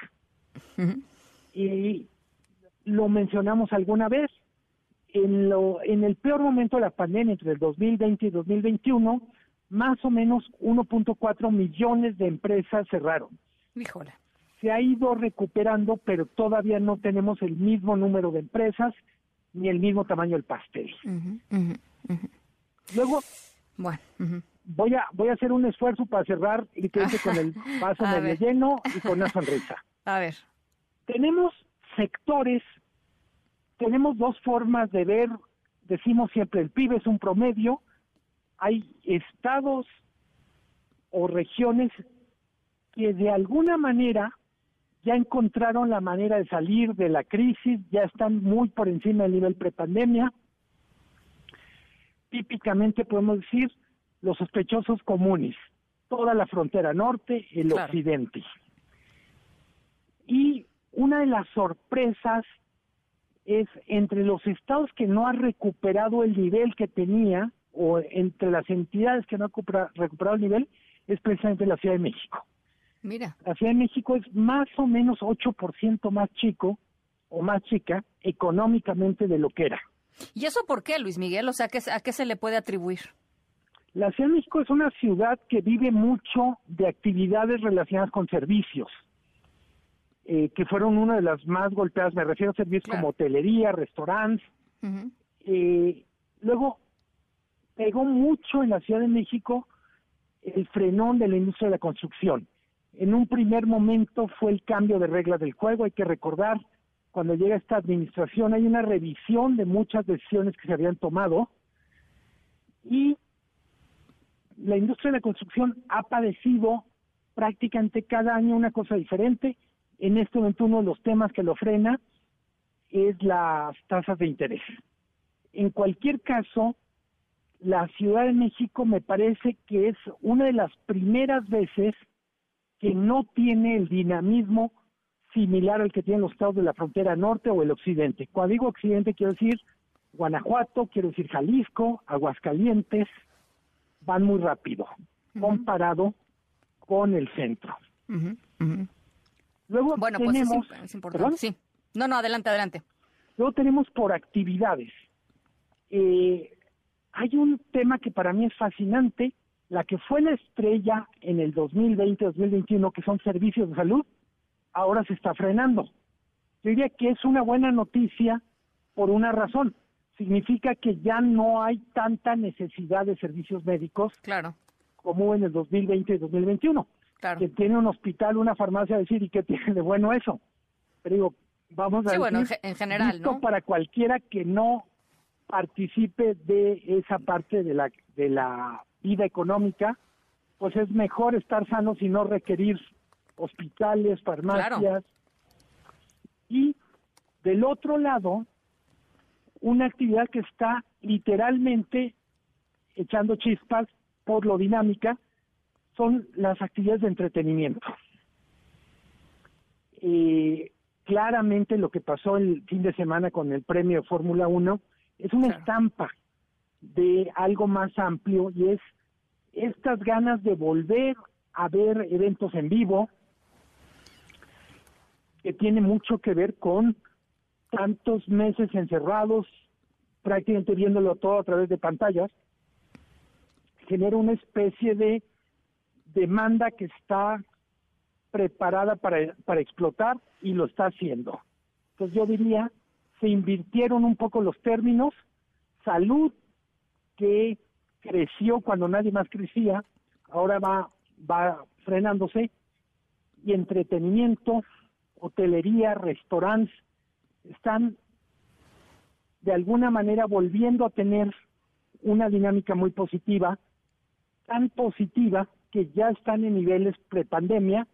Y lo mencionamos alguna vez, en, lo, en el peor momento de la pandemia, entre el 2020 y 2021, más o menos 1.4 millones de empresas cerraron. Híjole. Se ha ido recuperando, pero todavía no tenemos el mismo número de empresas ni el mismo tamaño del pastel. Luego, bueno, voy a voy a hacer un esfuerzo para cerrar y que con el vaso medio lleno y con una sonrisa. A ver. Tenemos sectores, tenemos dos formas de ver, decimos siempre el PIB es un promedio, hay estados o regiones que de alguna manera ya encontraron la manera de salir de la crisis, ya están muy por encima del nivel prepandemia. Típicamente podemos decir los sospechosos comunes, toda la frontera norte, el occidente. Y una de las sorpresas es entre los estados que no han recuperado el nivel que tenía, o entre las entidades que no han recuperado el nivel, es precisamente la Ciudad de México. Mira. La Ciudad de México es más o menos 8% más chico o más chica económicamente de lo que era. ¿Y eso por qué, Luis Miguel? O sea, ¿a qué se le puede atribuir? La Ciudad de México es una ciudad que vive mucho de actividades relacionadas con servicios, eh, que fueron una de las más golpeadas. Me refiero a servicios como hotelería, restaurantes. Eh, luego, pegó mucho en la Ciudad de México el frenón de la industria de la construcción. En un primer momento fue el cambio de reglas del juego. Hay que recordar, cuando llega esta administración hay una revisión de muchas decisiones que se habían tomado y la industria de la construcción ha padecido prácticamente cada año una cosa diferente. En este momento uno de los temas que lo frena es las tasas de interés. En cualquier caso, la Ciudad de México me parece que es una de las primeras veces que no tiene el dinamismo similar al que tienen los estados de la frontera norte o el occidente. Cuando digo occidente quiero decir Guanajuato, quiero decir Jalisco, Aguascalientes, van muy rápido comparado con el centro. Luego bueno, pues tenemos, es, importante. Sí. No, no, adelante, adelante. Luego tenemos por actividades. Eh, hay un tema que para mí es fascinante, la que fue la estrella en el 2020-2021, que son servicios de salud, ahora se está frenando. Yo diría que es una buena noticia por una razón significa que ya no hay tanta necesidad de servicios médicos claro. como en el 2020 y 2021. Claro. Que tiene un hospital, una farmacia, decir, ¿y qué tiene de bueno eso? Pero digo, vamos a sí, decir, bueno, en general, ¿no? para cualquiera que no participe de esa parte de la, de la vida económica, pues es mejor estar sanos y no requerir hospitales, farmacias. Y del otro lado, una actividad que está literalmente echando chispas por lo dinámica son las actividades de entretenimiento. Eh, claramente lo que pasó el fin de semana con el premio de Fórmula 1 es una estampa de algo más amplio y es estas ganas de volver a ver eventos en vivo que tiene mucho que ver con tantos meses encerrados, prácticamente viéndolo todo a través de pantallas, genera una especie de demanda que está preparada para, para explotar y lo está haciendo. Entonces yo diría, se invirtieron un poco los términos, salud que creció cuando nadie más crecía, ahora va, va frenándose, y entretenimiento, hotelería, restaurantes, están de alguna manera volviendo a tener una dinámica muy positiva, tan positiva que ya están en niveles prepandemia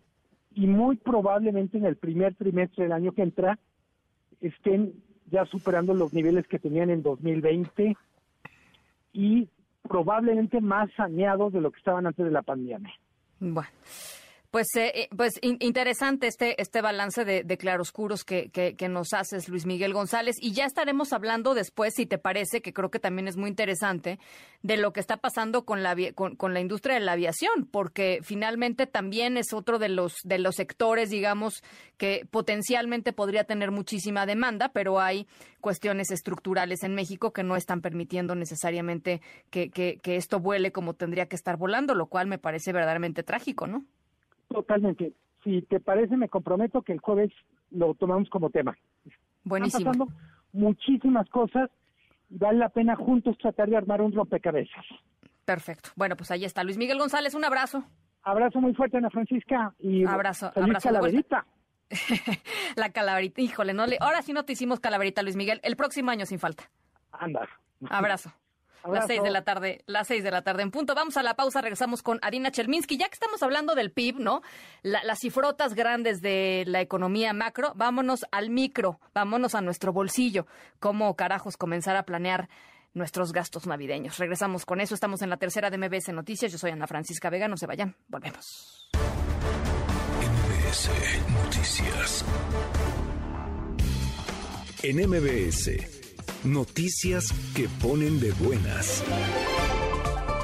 y muy probablemente en el primer trimestre del año que entra estén ya superando los niveles que tenían en 2020 y probablemente más saneados de lo que estaban antes de la pandemia. Bueno. Pues, eh, eh, pues interesante este, este balance de, claroscuros que, que, nos haces, Luis Miguel González. Y ya estaremos hablando después, si te parece, que creo que también es muy interesante, de lo que está pasando con la, con, con la industria de la aviación, porque finalmente también es otro de los, de los sectores, digamos, que potencialmente podría tener muchísima demanda, pero hay cuestiones estructurales en México que no están permitiendo necesariamente que, que, que esto vuele como tendría que estar volando, lo cual me parece verdaderamente trágico, ¿no? Totalmente. Si te parece, me comprometo que el jueves lo tomamos como tema. Buenísimo. Están pasando muchísimas cosas y vale la pena juntos tratar de armar un rompecabezas. Perfecto. Bueno, pues ahí está. Luis Miguel González, un abrazo. Abrazo muy fuerte, Ana Francisca. Y abrazo, abrazo calaverita. la calaverita. Híjole, no le... ahora sí no te hicimos calaverita, Luis Miguel. El próximo año sin falta. Anda. Abrazo. Las seis de la tarde, las seis de la tarde en punto. Vamos a la pausa, regresamos con Adina Chelminsky. Ya que estamos hablando del PIB, ¿no? las cifrotas grandes de la economía macro, vámonos al micro, vámonos a nuestro bolsillo. ¿Cómo carajos comenzar a planear nuestros gastos navideños? Regresamos con eso. Estamos en la tercera de MBS Noticias. Yo soy Ana Francisca Vega. No se vayan. Volvemos. MBS Noticias. En MBS. Noticias que ponen de buenas.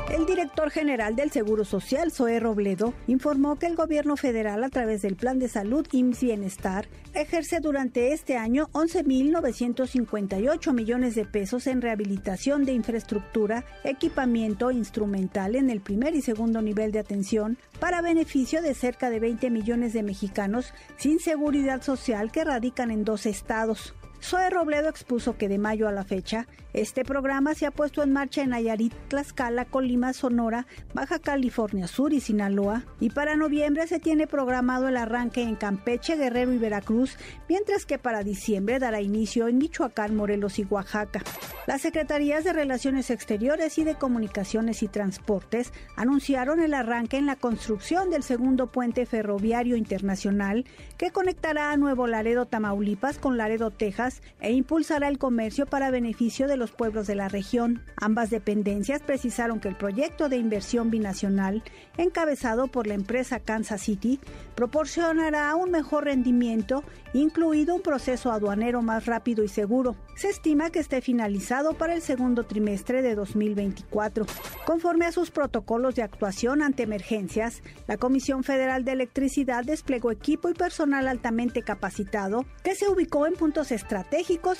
El director general del Seguro Social, Zoe Robledo, informó que el gobierno federal, a través del Plan de Salud IMSS Bienestar, ejerce durante este año 11.958 millones de pesos en rehabilitación de infraestructura, equipamiento instrumental en el primer y segundo nivel de atención para beneficio de cerca de 20 millones de mexicanos sin seguridad social que radican en dos estados. Zoe Robledo expuso que de mayo a la fecha, este programa se ha puesto en marcha en Nayarit, Tlaxcala, Colima, Sonora, Baja California Sur y Sinaloa, y para noviembre se tiene programado el arranque en Campeche, Guerrero y Veracruz, mientras que para diciembre dará inicio en Michoacán, Morelos y Oaxaca. Las Secretarías de Relaciones Exteriores y de Comunicaciones y Transportes anunciaron el arranque en la construcción del segundo puente ferroviario internacional que conectará a Nuevo Laredo, Tamaulipas con Laredo, Texas, e impulsará el comercio para beneficio de los pueblos de la región. Ambas dependencias precisaron que el proyecto de inversión binacional, encabezado por la empresa Kansas City, proporcionará un mejor rendimiento, incluido un proceso aduanero más rápido y seguro. Se estima que esté finalizado para el segundo trimestre de 2024. Conforme a sus protocolos de actuación ante emergencias, la Comisión Federal de Electricidad desplegó equipo y personal altamente capacitado que se ubicó en puntos estratégicos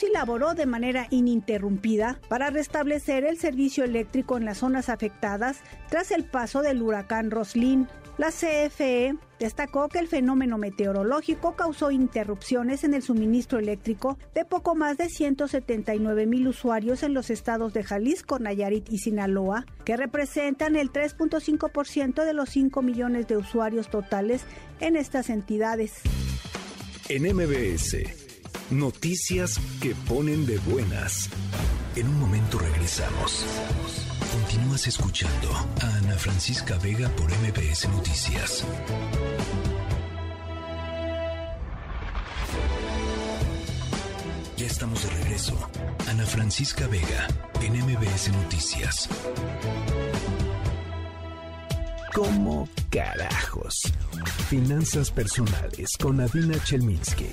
y laboró de manera ininterrumpida para restablecer el servicio eléctrico en las zonas afectadas tras el paso del huracán Roslin. La CFE destacó que el fenómeno meteorológico causó interrupciones en el suministro eléctrico de poco más de 179 mil usuarios en los estados de Jalisco, Nayarit y Sinaloa, que representan el 3.5% de los 5 millones de usuarios totales en estas entidades. En MBS, noticias que ponen de buenas. En un momento regresamos. Continúas escuchando a Ana Francisca Vega por MBS Noticias. Ya estamos de regreso. Ana Francisca Vega en MBS Noticias. ¿Cómo carajos? Finanzas personales con Adina Chelminsky.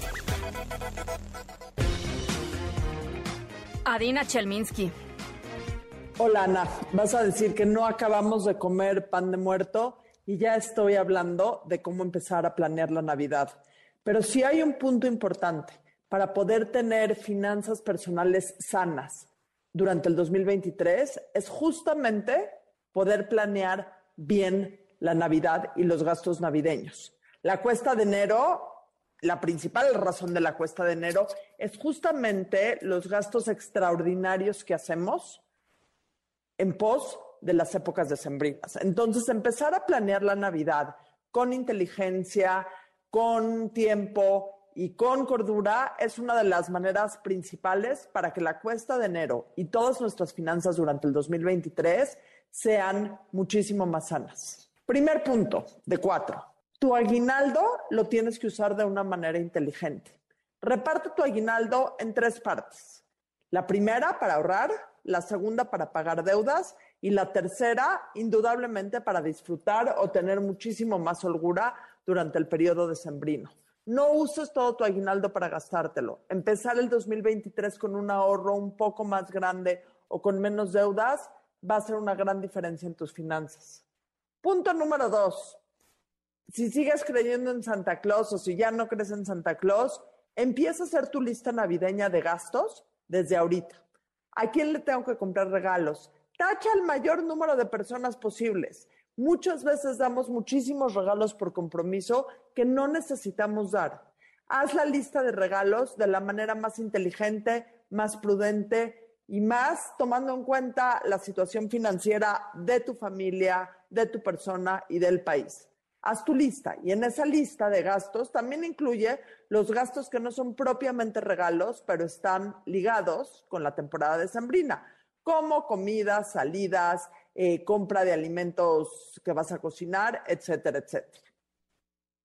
Adina Chelminsky. Hola Ana, vas a decir que no acabamos de comer pan de muerto y ya estoy hablando de cómo empezar a planear la Navidad. Pero si hay un punto importante para poder tener finanzas personales sanas durante el 2023 es justamente poder planear bien la Navidad y los gastos navideños. La cuesta de enero, la principal razón de la cuesta de enero es justamente los gastos extraordinarios que hacemos en pos de las épocas decembrinas. Entonces, empezar a planear la Navidad con inteligencia, con tiempo y con cordura es una de las maneras principales para que la cuesta de enero y todas nuestras finanzas durante el 2023 sean muchísimo más sanas. Primer punto de cuatro. Tu aguinaldo lo tienes que usar de una manera inteligente. Reparte tu aguinaldo en tres partes. La primera para ahorrar, la segunda para pagar deudas y la tercera indudablemente para disfrutar o tener muchísimo más holgura durante el periodo decembrino. No uses todo tu aguinaldo para gastártelo. Empezar el 2023 con un ahorro un poco más grande o con menos deudas va a ser una gran diferencia en tus finanzas. Punto número dos. Si sigues creyendo en Santa Claus o si ya no crees en Santa Claus, empieza a hacer tu lista navideña de gastos desde ahorita. ¿A quién le tengo que comprar regalos? Tacha al mayor número de personas posibles. Muchas veces damos muchísimos regalos por compromiso que no necesitamos dar. Haz la lista de regalos de la manera más inteligente, más prudente y más tomando en cuenta la situación financiera de tu familia, de tu persona y del país. Haz tu lista y en esa lista de gastos también incluye los gastos que no son propiamente regalos, pero están ligados con la temporada de sembrina, como comidas, salidas, eh, compra de alimentos que vas a cocinar, etcétera, etcétera.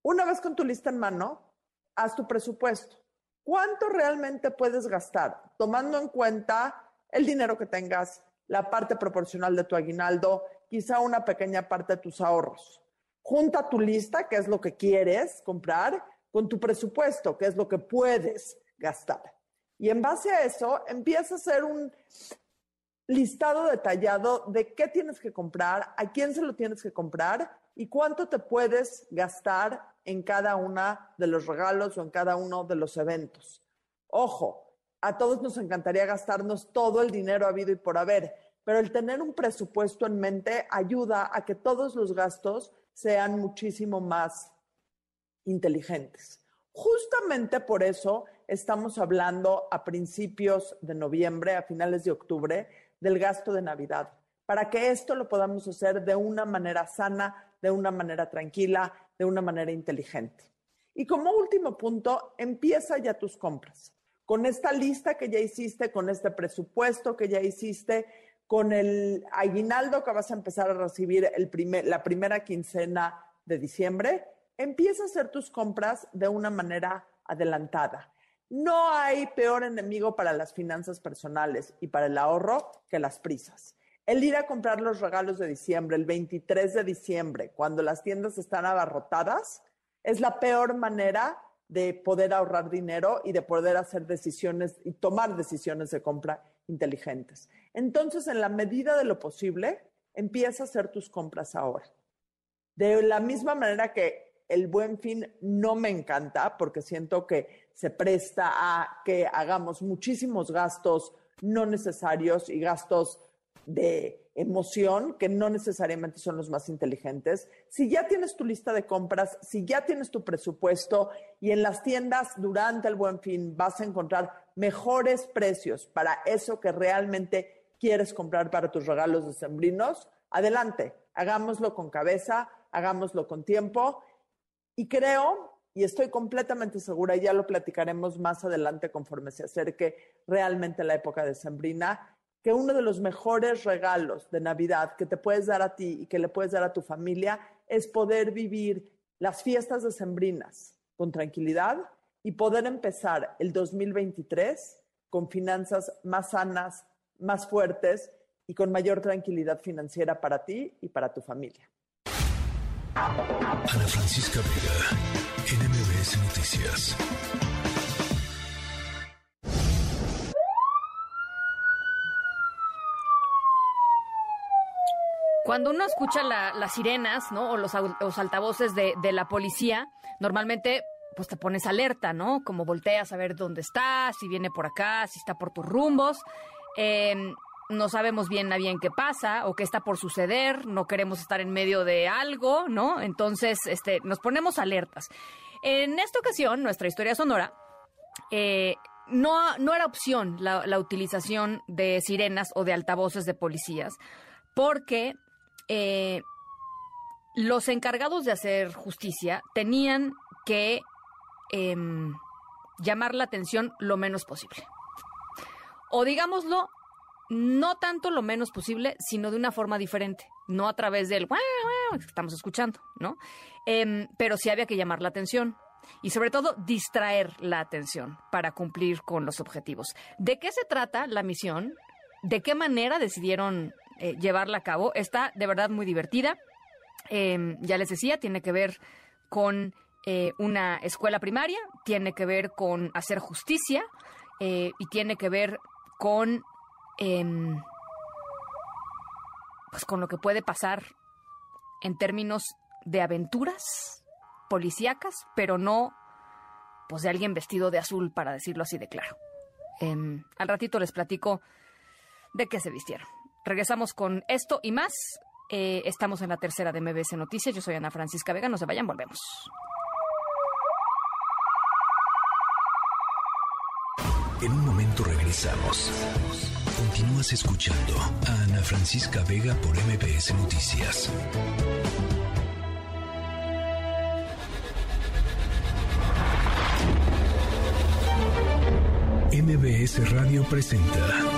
Una vez con tu lista en mano, haz tu presupuesto. ¿Cuánto realmente puedes gastar? Tomando en cuenta el dinero que tengas, la parte proporcional de tu aguinaldo, quizá una pequeña parte de tus ahorros. Junta tu lista, que es lo que quieres comprar, con tu presupuesto, que es lo que puedes gastar. Y en base a eso, empieza a hacer un listado detallado de qué tienes que comprar, a quién se lo tienes que comprar y cuánto te puedes gastar en cada una de los regalos o en cada uno de los eventos. Ojo, a todos nos encantaría gastarnos todo el dinero habido y por haber, pero el tener un presupuesto en mente ayuda a que todos los gastos sean muchísimo más inteligentes. Justamente por eso estamos hablando a principios de noviembre, a finales de octubre, del gasto de Navidad, para que esto lo podamos hacer de una manera sana, de una manera tranquila, de una manera inteligente. Y como último punto, empieza ya tus compras. Con esta lista que ya hiciste, con este presupuesto que ya hiciste, con el aguinaldo que vas a empezar a recibir el la primera quincena de diciembre, empieza a hacer tus compras de una manera adelantada. No hay peor enemigo para las finanzas personales y para el ahorro que las prisas. El ir a comprar los regalos de diciembre, el 23 de diciembre, cuando las tiendas están abarrotadas, es la peor manera de poder ahorrar dinero y de poder hacer decisiones y tomar decisiones de compra inteligentes. Entonces, en la medida de lo posible, empieza a hacer tus compras ahora. De la misma manera que el buen fin no me encanta porque siento que se presta a que hagamos muchísimos gastos no necesarios y gastos de emoción que no necesariamente son los más inteligentes. Si ya tienes tu lista de compras, si ya tienes tu presupuesto y en las tiendas durante el buen fin vas a encontrar mejores precios para eso que realmente quieres comprar para tus regalos decembrinos, adelante, hagámoslo con cabeza, hagámoslo con tiempo y creo y estoy completamente segura, y ya lo platicaremos más adelante conforme se acerque realmente la época de Sembrina, que uno de los mejores regalos de Navidad que te puedes dar a ti y que le puedes dar a tu familia es poder vivir las fiestas decembrinas con tranquilidad y poder empezar el 2023 con finanzas más sanas, más fuertes y con mayor tranquilidad financiera para ti y para tu familia. Ana Francisca Vega, NMBS Noticias. Cuando uno escucha las sirenas, ¿no? O los, altavoces de, la policía, normalmente pues te pones alerta, ¿no? Como volteas a ver dónde está, si viene por acá, si está por tus rumbos. Em, no sabemos bien a bien qué pasa o qué está por suceder, no queremos estar en medio de algo, ¿no? Entonces, este, nos ponemos alertas. En esta ocasión, nuestra historia sonora, eh, no, no era opción la, la utilización de sirenas o de altavoces de policías, porque eh, los encargados de hacer justicia tenían que em, llamar la atención lo menos posible. O digámoslo, no tanto lo menos posible, sino de una forma diferente, no a través del que estamos escuchando, ¿no? Em, pero sí había que llamar la atención y sobre todo distraer la atención para cumplir con los objetivos. ¿De qué se trata la misión? ¿De qué manera decidieron eh, llevarla a cabo. Está de verdad muy divertida. Em, ya les decía, tiene que ver con eh, una escuela primaria, tiene que ver con hacer justicia eh, y tiene que ver con, em, pues con lo que puede pasar en términos de aventuras policíacas, pero no pues de alguien vestido de azul, para decirlo así de claro. Em, al ratito les platico de qué se vistieron. Regresamos con esto y más. Eh, estamos en la tercera de MBS Noticias. Yo soy Ana Francisca Vega. No se vayan, volvemos. En un momento regresamos. Continúas escuchando a Ana Francisca Vega por MBS Noticias. MBS Radio presenta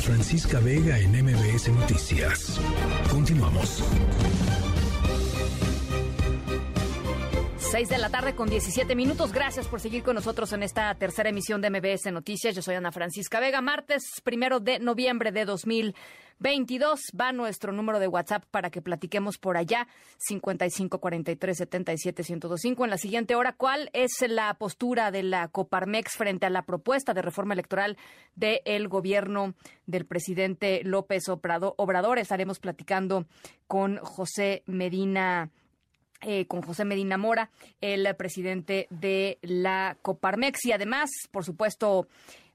Francisca Vega en MBS Noticias. Continuamos. 6 de la tarde con 17 minutos. Gracias por seguir con nosotros en esta tercera emisión de MBS Noticias. Yo soy Ana Francisca Vega. Martes primero de noviembre de 2022 va nuestro número de WhatsApp para que platiquemos por allá. 55 43 77 1025. En la siguiente hora, ¿cuál es la postura de la Coparmex frente a la propuesta de reforma electoral del gobierno del presidente López Obrador? Estaremos platicando con José Medina. Eh, con José Medina Mora, el presidente de la Coparmex. Y además, por supuesto,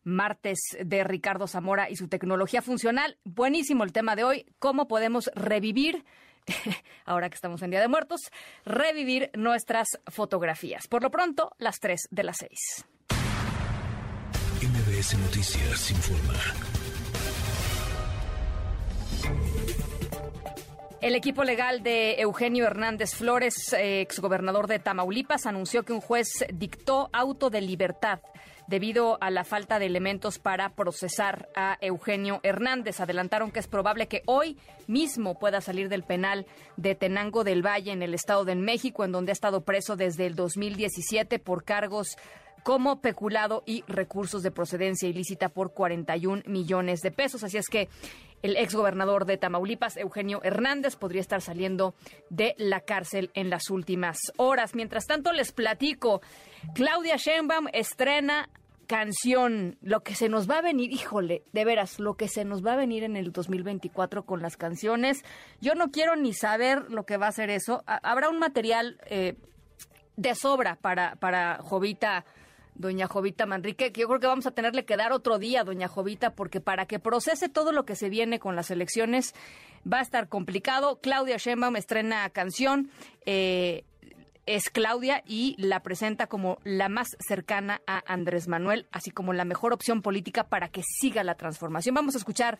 martes de Ricardo Zamora y su tecnología funcional. Buenísimo el tema de hoy, cómo podemos revivir, ahora que estamos en Día de Muertos, revivir nuestras fotografías. Por lo pronto, las 3 de las 6. MBS Noticias informa. El equipo legal de Eugenio Hernández Flores, exgobernador de Tamaulipas, anunció que un juez dictó auto de libertad debido a la falta de elementos para procesar a Eugenio Hernández. Adelantaron que es probable que hoy mismo pueda salir del penal de Tenango del Valle en el Estado de México, en donde ha estado preso desde el 2017 por cargos como peculado y recursos de procedencia ilícita por 41 millones de pesos. Así es que el exgobernador de Tamaulipas, Eugenio Hernández, podría estar saliendo de la cárcel en las últimas horas. Mientras tanto, les platico, Claudia Sheinbaum estrena canción, lo que se nos va a venir, híjole, de veras, lo que se nos va a venir en el 2024 con las canciones. Yo no quiero ni saber lo que va a ser eso. Habrá un material eh, de sobra para, para Jovita doña Jovita Manrique, que yo creo que vamos a tenerle que dar otro día, doña Jovita, porque para que procese todo lo que se viene con las elecciones va a estar complicado. Claudia Sheinbaum estrena canción. Eh, es Claudia y la presenta como la más cercana a Andrés Manuel, así como la mejor opción política para que siga la transformación. Vamos a escuchar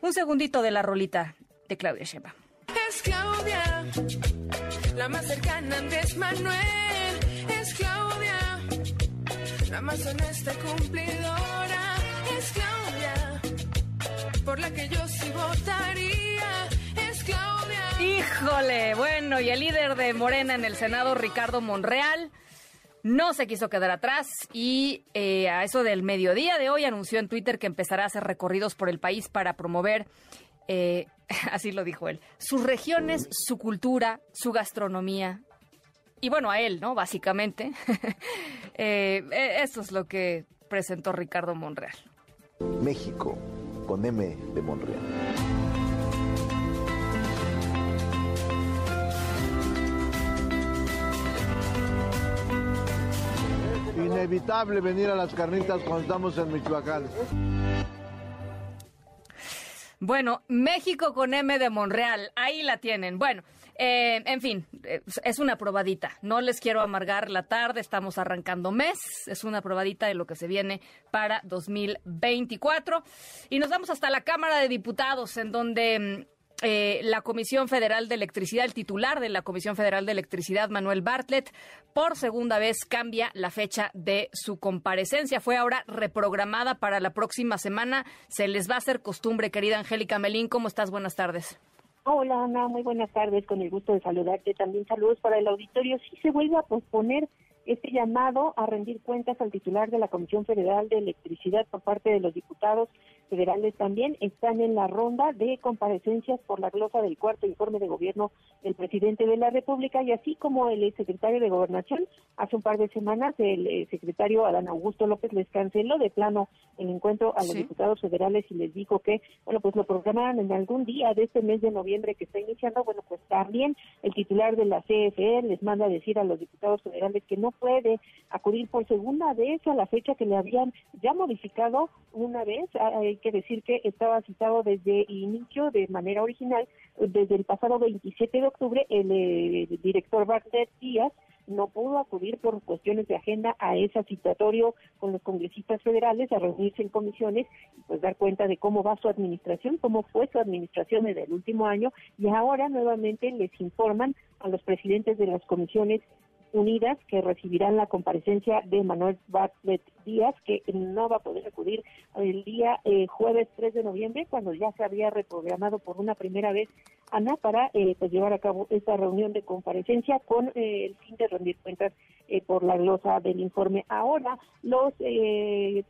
un segundito de la rolita de Claudia Sheinbaum. Es Claudia, la más cercana a Andrés Manuel. Es Claudia la más honesta cumplidora es Claudia. por la que yo sí votaría es Claudia. Híjole, bueno, y el líder de Morena en el Senado, Ricardo Monreal, no se quiso quedar atrás y eh, a eso del mediodía de hoy anunció en Twitter que empezará a hacer recorridos por el país para promover, eh, así lo dijo él, sus regiones, su cultura, su gastronomía. Y bueno, a él, ¿no? Básicamente. eh, eso es lo que presentó Ricardo Monreal. México, con M de Monreal. Inevitable venir a las carnitas cuando estamos en Michoacán. Bueno, México con M de Monreal, ahí la tienen. Bueno, eh, en fin, eh, es una probadita. No les quiero amargar la tarde, estamos arrancando mes. Es una probadita de lo que se viene para 2024. Y nos vamos hasta la Cámara de Diputados, en donde mm, eh, la Comisión Federal de Electricidad, el titular de la Comisión Federal de Electricidad, Manuel Bartlett, por segunda vez cambia la fecha de su comparecencia. Fue ahora reprogramada para la próxima semana. Se les va a hacer costumbre, querida Angélica Melín. ¿Cómo estás? Buenas tardes. Hola Ana, muy buenas tardes, con el gusto de saludarte. También saludos para el auditorio. Si se vuelve a posponer este llamado a rendir cuentas al titular de la Comisión Federal de Electricidad por parte de los diputados federales también están en la ronda de comparecencias por la glosa del cuarto informe de gobierno del presidente de la República y así como el secretario de Gobernación, hace un par de semanas el eh, secretario Adán Augusto López les canceló de plano el encuentro a los diputados federales y les dijo que, bueno, pues lo programaran en algún día de este mes de noviembre que está iniciando, bueno, pues también el titular de la CFE les manda a decir a los diputados federales que no puede acudir por segunda vez a la fecha que le habían ya modificado una vez. Hay que decir que estaba citado desde inicio de manera original, desde el pasado 27 de octubre, el, eh, director Bartlett Díaz no pudo acudir por cuestiones de agenda a ese citatorio con los congresistas federales a reunirse en comisiones y pues dar cuenta de cómo va su administración, cómo fue su administración en el último año. Y ahora nuevamente les informan a los presidentes de las comisiones Unidas, que recibirán la comparecencia de Manuel Bartlett Díaz, que no va a poder acudir el día eh, jueves 3 de noviembre, cuando ya se había reprogramado por una primera vez, Ana, para eh, pues llevar a cabo esta reunión de comparecencia con eh, el fin de rendir cuentas por la glosa del informe. Ahora, los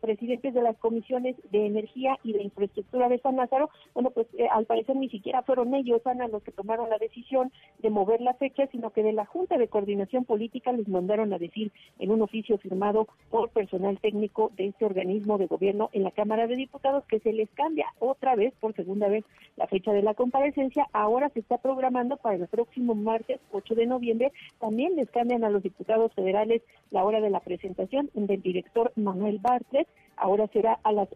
presidentes de las comisiones de energía y de infraestructura de San Lázaro, bueno, pues al parecer ni siquiera fueron ellos, Ana, los que tomaron la decisión de mover la fecha, sino que de la Junta de Coordinación Política les mandaron a decir en un oficio firmado por personal técnico de este organismo de gobierno en la Cámara de Diputados que se les cambia otra vez, por segunda vez, la fecha de la comparecencia. Ahora se está programando para el próximo martes 8 de noviembre. También les cambian a los diputados federales la hora de la presentación del director Manuel Bartlett. Ahora será a las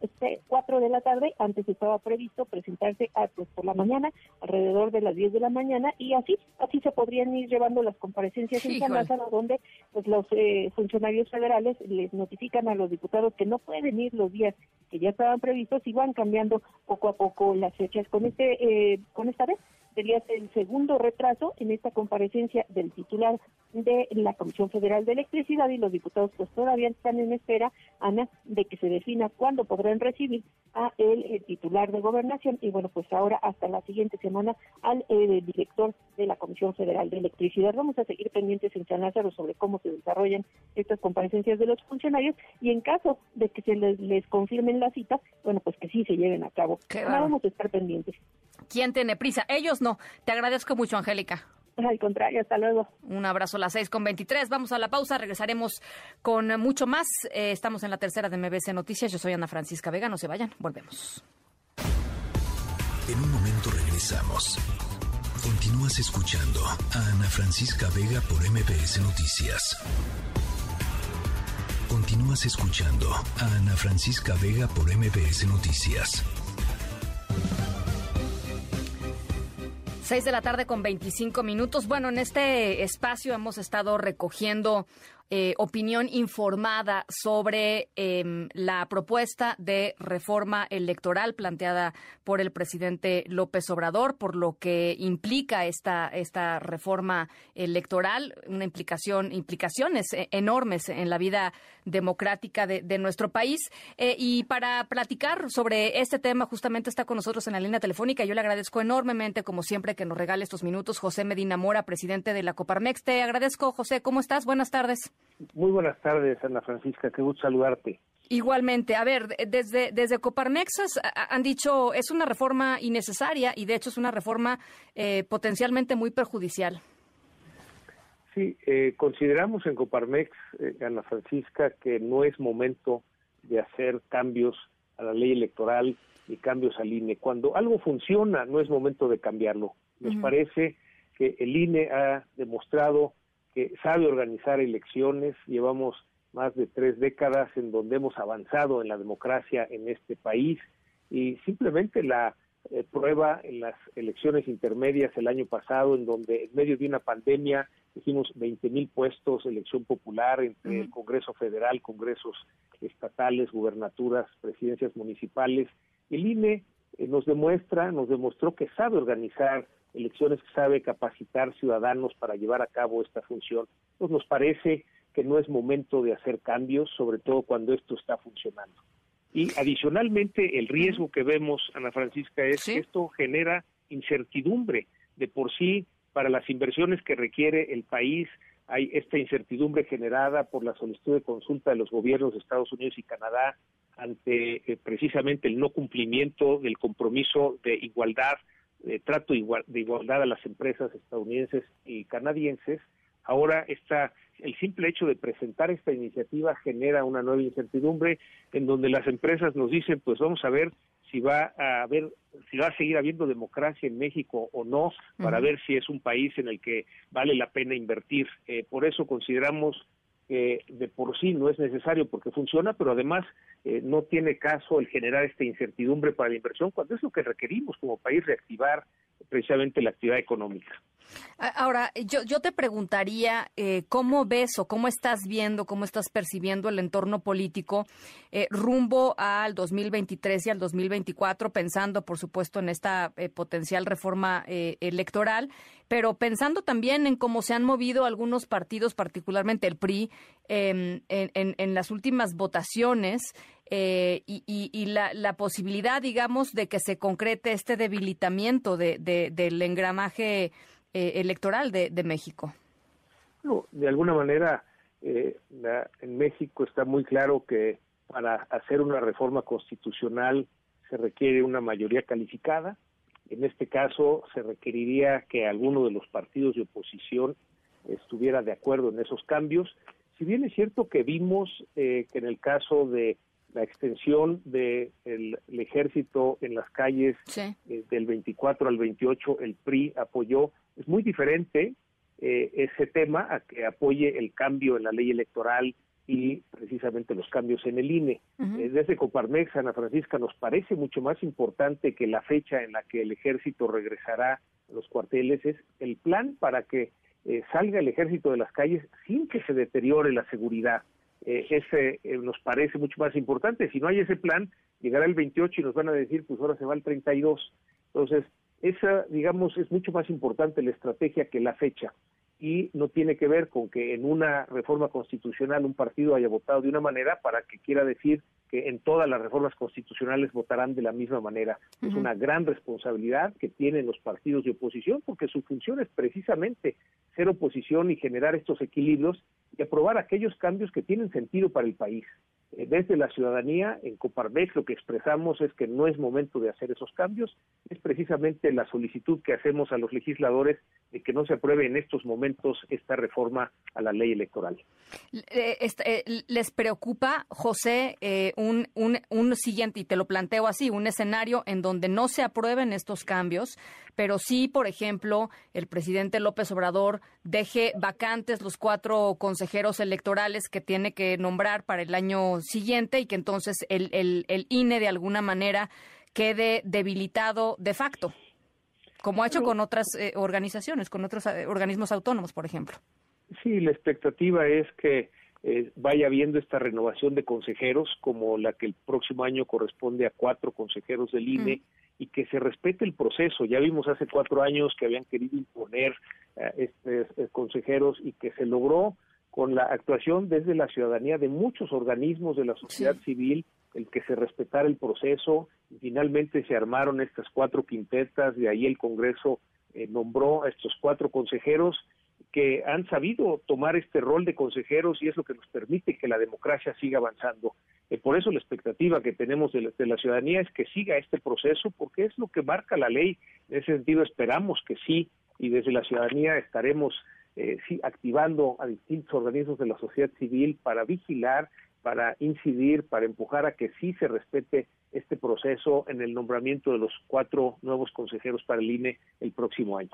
4 de la tarde. Antes estaba previsto presentarse a, pues, por la mañana, alrededor de las 10 de la mañana, y así así se podrían ir llevando las comparecencias en San Lázaro, donde pues los eh, funcionarios federales les notifican a los diputados que no pueden ir los días que ya estaban previstos y van cambiando poco a poco las fechas. Con este eh, con esta vez sería el segundo retraso en esta comparecencia del titular de la Comisión Federal de Electricidad y los diputados pues todavía están en espera, Ana, de que se defina cuándo podrán recibir a el, titular de Gobernación y bueno, pues ahora hasta la siguiente semana al eh, director de la Comisión Federal de Electricidad. Vamos a seguir pendientes en San Lázaro sobre cómo se desarrollan estas comparecencias de los funcionarios y en caso de que se les, les confirmen la cita, bueno, pues que sí se lleven a cabo. vamos a estar pendientes. ¿Quién tiene prisa? Ellos no. Te agradezco mucho, Angélica. Al contrario, hasta luego. Un abrazo a las 6 con 23. Vamos a la pausa, regresaremos con mucho más. Eh, estamos en la tercera de MBC Noticias. Yo soy Ana Francisca Vega. No se vayan, volvemos. En un momento regresamos. Continúas escuchando a Ana Francisca Vega por MBS Noticias. Continúas escuchando a Ana Francisca Vega por MBS Noticias. 6 de la tarde con 25 minutos. Bueno, en este espacio hemos estado recogiendo eh, opinión informada sobre em, la propuesta de reforma electoral planteada por el presidente López Obrador, por lo que implica esta, esta reforma electoral, una implicación, implicaciones eh, enormes en la vida democrática de, de nuestro país. Eh, y para platicar sobre este tema, justamente está con nosotros en la línea telefónica. Yo le agradezco enormemente, como siempre, que nos regale estos minutos, José Medina Mora, presidente de la Coparmex. Te agradezco, José. ¿Cómo estás? Buenas tardes. Muy buenas tardes, Ana Francisca. Qué gusto saludarte. Igualmente, a ver, desde, desde Coparmex han dicho es una reforma innecesaria y de hecho es una reforma eh, potencialmente muy perjudicial. Sí, eh, consideramos en Coparmex, eh, Ana Francisca, que no es momento de hacer cambios a la ley electoral y cambios al INE. Cuando algo funciona, no es momento de cambiarlo. Nos parece que el INE ha demostrado que sabe organizar elecciones, llevamos más de tres décadas en donde hemos avanzado en la democracia en este país y simplemente la eh, prueba en las elecciones intermedias el año pasado, en donde en medio de una pandemia hicimos 20 mil puestos, elección popular entre el Congreso Federal, Congresos estatales, gubernaturas, presidencias municipales. El INE eh, nos demuestra, nos demostró que sabe organizar elecciones, que sabe capacitar ciudadanos para llevar a cabo esta función. Pues nos parece que no es momento de hacer cambios, sobre todo cuando esto está funcionando. Y adicionalmente, el riesgo que vemos, Ana Francisca, es que esto genera incertidumbre de por sí para las inversiones que requiere el país. Hay esta incertidumbre generada por la solicitud de consulta de los gobiernos de Estados Unidos y Canadá ante eh, precisamente el no cumplimiento del compromiso de igualdad, de trato de igualdad a las empresas estadounidenses y canadienses. Ahora está el simple hecho de presentar esta iniciativa genera una nueva incertidumbre en donde las empresas nos dicen, pues vamos a ver si va a haber si va a seguir habiendo democracia en México o no para ver si es un país en el que vale la pena invertir. Eh, por eso consideramos que de por sí no es necesario porque funciona, pero además eh, no tiene caso el generar esta incertidumbre para la inversión cuando es lo que requerimos como país reactivar precisamente la actividad económica. Ahora, yo, yo te preguntaría eh, cómo ves o cómo estás viendo, cómo estás percibiendo el entorno político eh, rumbo al 2023 y al 2024, pensando, por supuesto, en esta eh, potencial reforma electoral, pero pensando también en cómo se han movido algunos partidos, particularmente el PRI, em, en, en, las últimas votaciones. y, la, posibilidad, digamos, de que se concrete este debilitamiento de, del engramaje eh, electoral de, México? de alguna manera, eh, en México está muy claro que para hacer una reforma constitucional se requiere una mayoría calificada. En este caso, se requeriría que alguno de los partidos de oposición estuviera de acuerdo en esos cambios. Si bien es cierto que vimos eh, que en el caso de la extensión del ejército en las calles del 24 al 28, el PRI apoyó es muy diferente eh, ese tema a que apoye el cambio en la ley electoral y precisamente los cambios en el INE. Eh, desde Coparmex, Ana Francisca, nos parece mucho más importante que la fecha en la que el ejército regresará a los cuarteles es el plan para que eh, salga el ejército de las calles sin que se deteriore la seguridad. ese nos parece mucho más importante. Si no hay ese plan, llegará el 28 y nos van a decir, pues ahora se va el 32. Entonces, esa, digamos, es mucho más importante la estrategia que la fecha y no tiene que ver con que en una reforma constitucional un partido haya votado de una manera para que quiera decir que en todas las reformas constitucionales votarán de la misma manera. Es una gran responsabilidad que tienen los partidos de oposición porque su función es precisamente ser oposición y generar estos equilibrios y aprobar aquellos cambios que tienen sentido para el país. Eh, desde la ciudadanía, en Coparmex lo que expresamos es que no es momento de hacer esos cambios, es precisamente la solicitud que hacemos a los legisladores de que no se apruebe en estos momentos esta reforma a la ley electoral. Eh, eh, ¿Les preocupa, José, un, un, un siguiente, y te lo planteo así, un escenario en donde no se aprueben estos cambios, pero sí, por ejemplo, el presidente López Obrador deje vacantes los cuatro consejeros electorales que tiene que nombrar para el año siguiente y que entonces el, el, el INE de alguna manera quede debilitado de facto, como ha hecho con otras eh, organizaciones, con otros eh, organismos autónomos, por ejemplo. Sí, la expectativa es que eh, vaya habiendo esta renovación de consejeros, como la que el próximo año corresponde a cuatro consejeros del INE, y que se respete el proceso. Ya vimos hace cuatro años que habían querido imponer a estos consejeros y que se logró con la actuación desde la ciudadanía de muchos organismos de la sociedad civil, el que se respetara el proceso, y finalmente se armaron estas cuatro quintetas, de ahí el Congreso eh, nombró a estos cuatro consejeros que han sabido tomar este rol de consejeros y es lo que nos permite que la democracia siga avanzando. Eh, por eso la expectativa que tenemos de la, ciudadanía es que siga este proceso porque es lo que marca la ley. En ese sentido esperamos que sí y desde la ciudadanía estaremos eh, sí, activando a distintos organismos de la sociedad civil para vigilar, para incidir, para empujar a que sí se respete este proceso en el nombramiento de los cuatro nuevos consejeros para el INE el próximo año.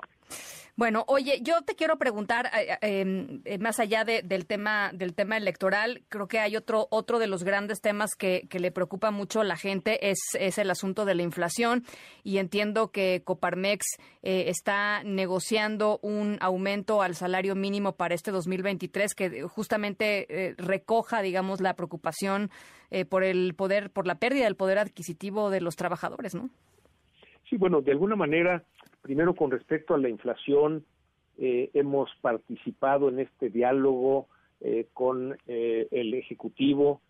Bueno, oye, yo te quiero preguntar, eh, eh, em, eh, más allá del tema del tema electoral, creo que hay otro otro de los grandes temas que, le preocupa mucho a la gente es, es el asunto de la inflación y entiendo que Coparmex está negociando un aumento al salario mínimo para este 2023 que justamente recoja, digamos, la preocupación por el poder, por la pérdida del poder adquisitivo de los trabajadores, ¿no? Sí, bueno, de alguna manera Primero, con respecto a la inflación, eh, hemos participado en este diálogo eh, con eh, el Ejecutivo,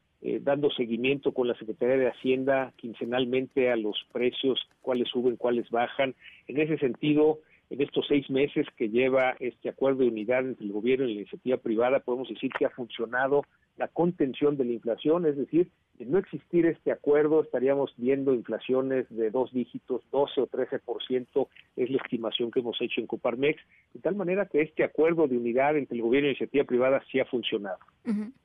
dando seguimiento con la Secretaría de Hacienda quincenalmente a los precios, cuáles suben, cuáles bajan. En ese sentido, en estos seis meses que lleva este acuerdo de unidad entre el gobierno y la iniciativa privada, podemos decir que ha funcionado la contención de la inflación, es decir, de no existir este acuerdo estaríamos viendo inflaciones de dos dígitos, 12 o 13% es la estimación que hemos hecho en Coparmex, de tal manera que este acuerdo de unidad entre el gobierno y la iniciativa privada sí ha funcionado.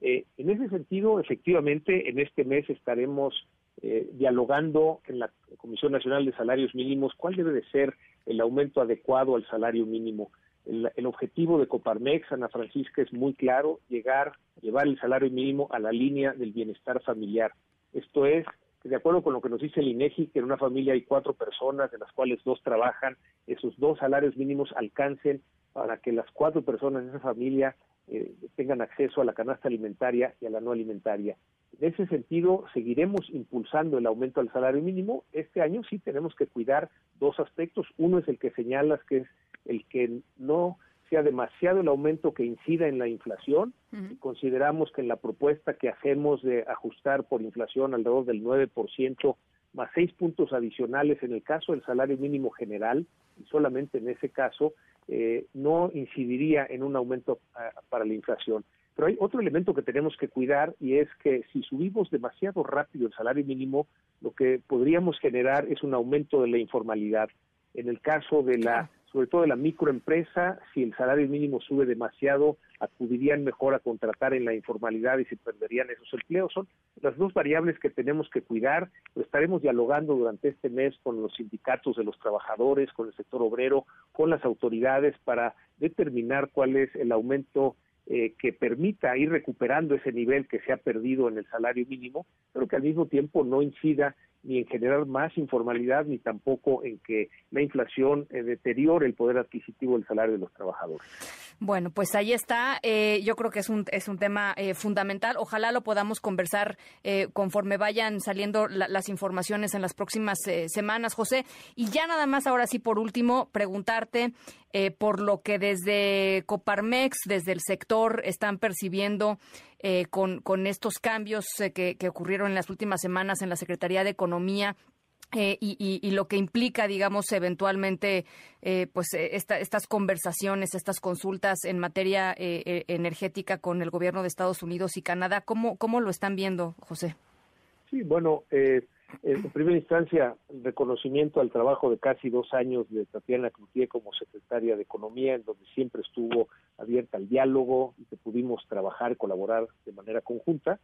Eh, en ese sentido, efectivamente, en este mes estaremos eh, dialogando en la Comisión Nacional de Salarios Mínimos cuál debe de ser el aumento adecuado al salario mínimo. El, objetivo de Coparmex, Ana Francisca, es muy claro, llegar, llevar el salario mínimo a la línea del bienestar familiar. Esto es, de acuerdo con lo que nos dice el INEGI, que en una familia hay cuatro personas, de las cuales dos trabajan, esos dos salarios mínimos alcancen para que las cuatro personas de esa familia eh, tengan acceso a la canasta alimentaria y a la no alimentaria. En ese sentido, seguiremos impulsando el aumento del salario mínimo. Este año sí tenemos que cuidar dos aspectos. Uno es el que señalas, que es el que no sea demasiado el aumento que incida en la inflación. Consideramos que en la propuesta que hacemos de ajustar por inflación alrededor del 9%, más seis puntos adicionales en el caso del salario mínimo general, y solamente en ese caso, eh, no incidiría en un aumento ah, para la inflación. Pero hay otro elemento que tenemos que cuidar y es que si subimos demasiado rápido el salario mínimo, lo que podríamos generar es un aumento de la informalidad. En el caso de la sobre todo de la microempresa, si el salario mínimo sube demasiado, acudirían mejor a contratar en la informalidad y se perderían esos empleos. Son las dos variables que tenemos que cuidar. Lo estaremos dialogando durante este mes con los sindicatos de los trabajadores, con el sector obrero, con las autoridades para determinar cuál es el aumento eh, que permita ir recuperando ese nivel que se ha perdido en el salario mínimo, pero que al mismo tiempo no incida ni en generar más informalidad, ni tampoco en que la inflación eh, deteriore el poder adquisitivo del salario de los trabajadores. Bueno, pues ahí está. Eh, yo creo que es un, es un tema eh, fundamental. Ojalá lo podamos conversar conforme vayan saliendo las informaciones en las próximas semanas, José. Y ya nada más, ahora sí, por último, preguntarte por lo que desde Coparmex, desde el sector, están percibiendo eh, con, con estos cambios eh, que, que ocurrieron en las últimas semanas en la Secretaría de Economía. Eh, y, y, lo que implica, digamos, eventualmente, pues estas conversaciones, estas consultas en materia energética con el gobierno de Estados Unidos y Canadá, ¿cómo, cómo lo están viendo, José? Sí, bueno, en primera instancia, reconocimiento al trabajo de casi dos años de Tatiana Cloutier como secretaria de Economía, en donde siempre estuvo abierta al diálogo y que pudimos trabajar, colaborar de manera conjunta.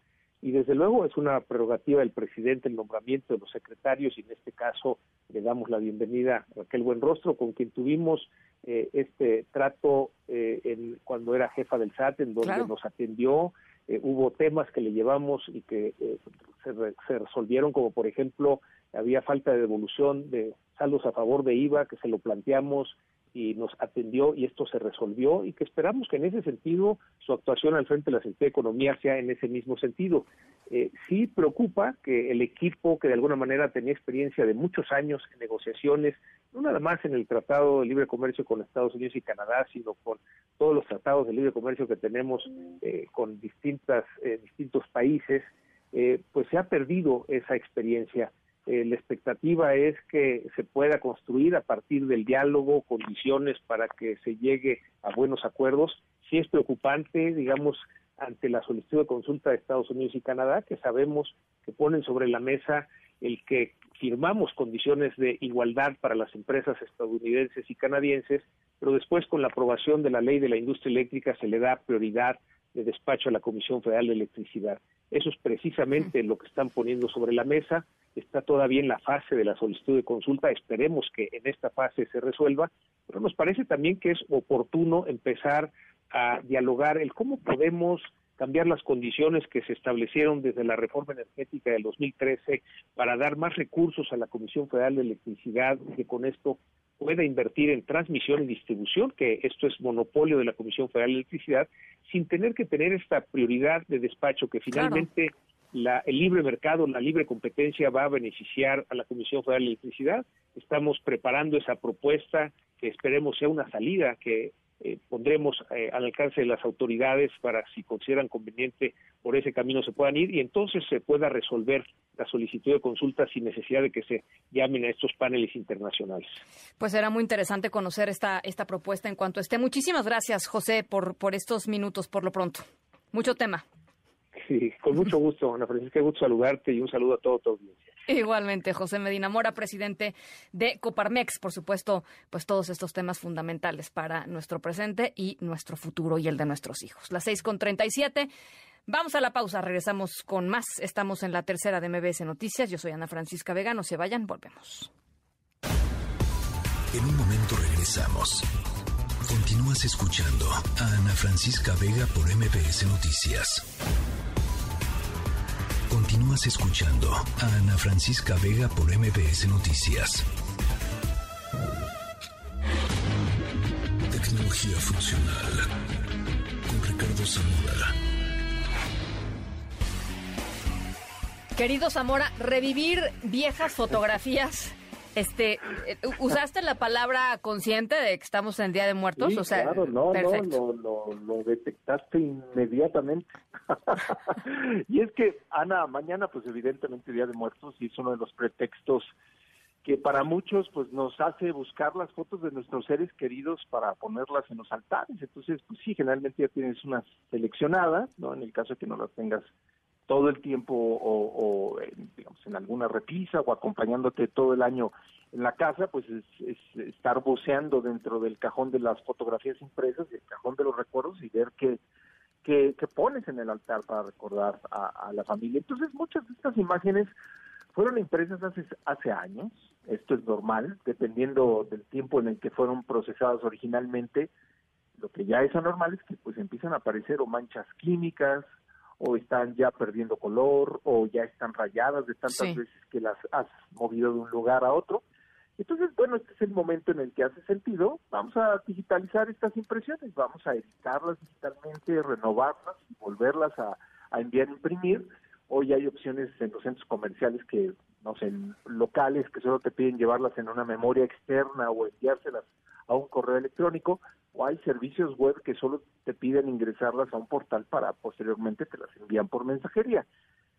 Y desde luego es una prerrogativa del presidente el nombramiento de los secretarios y en este caso le damos la bienvenida a Raquel Buenrostro, con quien tuvimos eh, este trato eh, en, cuando era jefa del SAT, en donde nos atendió, eh, hubo temas que le llevamos y que eh, se, resolvieron, como por ejemplo había falta de devolución de saldos a favor de IVA, que se lo planteamos y nos atendió y esto se resolvió y que esperamos que en ese sentido su actuación al frente de la Secretaría de Economía sea en ese mismo sentido. Eh, sí preocupa que el equipo que de alguna manera tenía experiencia de muchos años en negociaciones, no nada más en el Tratado de Libre Comercio con Estados Unidos y Canadá, sino con todos los tratados de libre comercio que tenemos eh, con distintas, eh, distintos países, pues se ha perdido esa experiencia eh, la expectativa es que se pueda construir a partir del diálogo condiciones para que se llegue a buenos acuerdos. Sí es preocupante, digamos, ante la solicitud de consulta de Estados Unidos y Canadá, que sabemos que ponen sobre la mesa el que firmamos condiciones de igualdad para las empresas estadounidenses y canadienses, pero después con la aprobación de la ley de la industria eléctrica se le da prioridad de despacho a la Comisión Federal de Electricidad. Eso es precisamente lo que están poniendo sobre la mesa está todavía en la fase de la solicitud de consulta, esperemos que en esta fase se resuelva, pero nos parece también que es oportuno empezar a dialogar el cómo podemos cambiar las condiciones que se establecieron desde la reforma energética del 2013 para dar más recursos a la Comisión Federal de Electricidad, que con esto pueda invertir en transmisión y distribución, que esto es monopolio de la Comisión Federal de Electricidad, sin tener que tener esta prioridad de despacho que finalmente el libre mercado, la libre competencia va a beneficiar a la Comisión Federal de Electricidad. Estamos preparando esa propuesta que esperemos sea una salida que eh, pondremos eh, al alcance de las autoridades para si consideran conveniente por ese camino se puedan ir y entonces se pueda resolver la solicitud de consulta sin necesidad de que se llamen a estos paneles internacionales. Pues será muy interesante conocer esta, esta propuesta en cuanto esté. Muchísimas gracias, José, por, por estos minutos por lo pronto. Mucho tema. Sí, con mucho gusto, Ana Francisca, gusto saludarte y un saludo a todo tu audiencia. Igualmente, José Medina Mora, presidente de Coparmex, por supuesto, pues todos estos temas fundamentales para nuestro presente y nuestro futuro y el de nuestros hijos. Las seis con treinta y siete. Vamos a la pausa, regresamos con más. Estamos en la tercera de MBS Noticias. Yo soy Ana Francisca Vega, no se vayan, volvemos. En un momento regresamos. Continúas escuchando a Ana Francisca Vega por MBS Noticias. Continúas escuchando a Ana Francisca Vega por MBS Noticias. Tecnología funcional con Ricardo Zamora. Querido Zamora, revivir viejas fotografías este, eh, ¿usaste la palabra consciente de que estamos en Día de Muertos? o sea, claro, no, no, lo, lo, detectaste inmediatamente. y es que, Ana, mañana, pues evidentemente Día de Muertos y es uno de los pretextos que para muchos pues nos hace buscar las fotos de nuestros seres queridos para ponerlas en los altares. Entonces, pues sí, generalmente ya tienes unas seleccionadas, ¿no? En el caso de que no las tengas todo el tiempo o, digamos en alguna repisa o acompañándote todo el año en la casa, pues es, estar voceando dentro del cajón de las fotografías impresas, el cajón de los recuerdos y ver qué, qué, pones en el altar para recordar a, la familia. Entonces muchas de estas imágenes fueron impresas hace, hace años, esto es normal, dependiendo del tiempo en el que fueron procesadas originalmente, lo que ya es anormal es que pues empiezan a aparecer o manchas químicas, o están ya perdiendo color o ya están rayadas de tantas veces que las has movido de un lugar a otro. Entonces, bueno, este es el momento en el que hace sentido. Vamos a digitalizar estas impresiones, vamos a editarlas digitalmente, renovarlas y volverlas a, enviar a imprimir. Hoy hay opciones en los centros comerciales que, no sé, locales que solo te piden llevarlas en una memoria externa o enviárselas a un correo electrónico o hay servicios web que solo te piden ingresarlas a un portal para posteriormente te las envían por mensajería.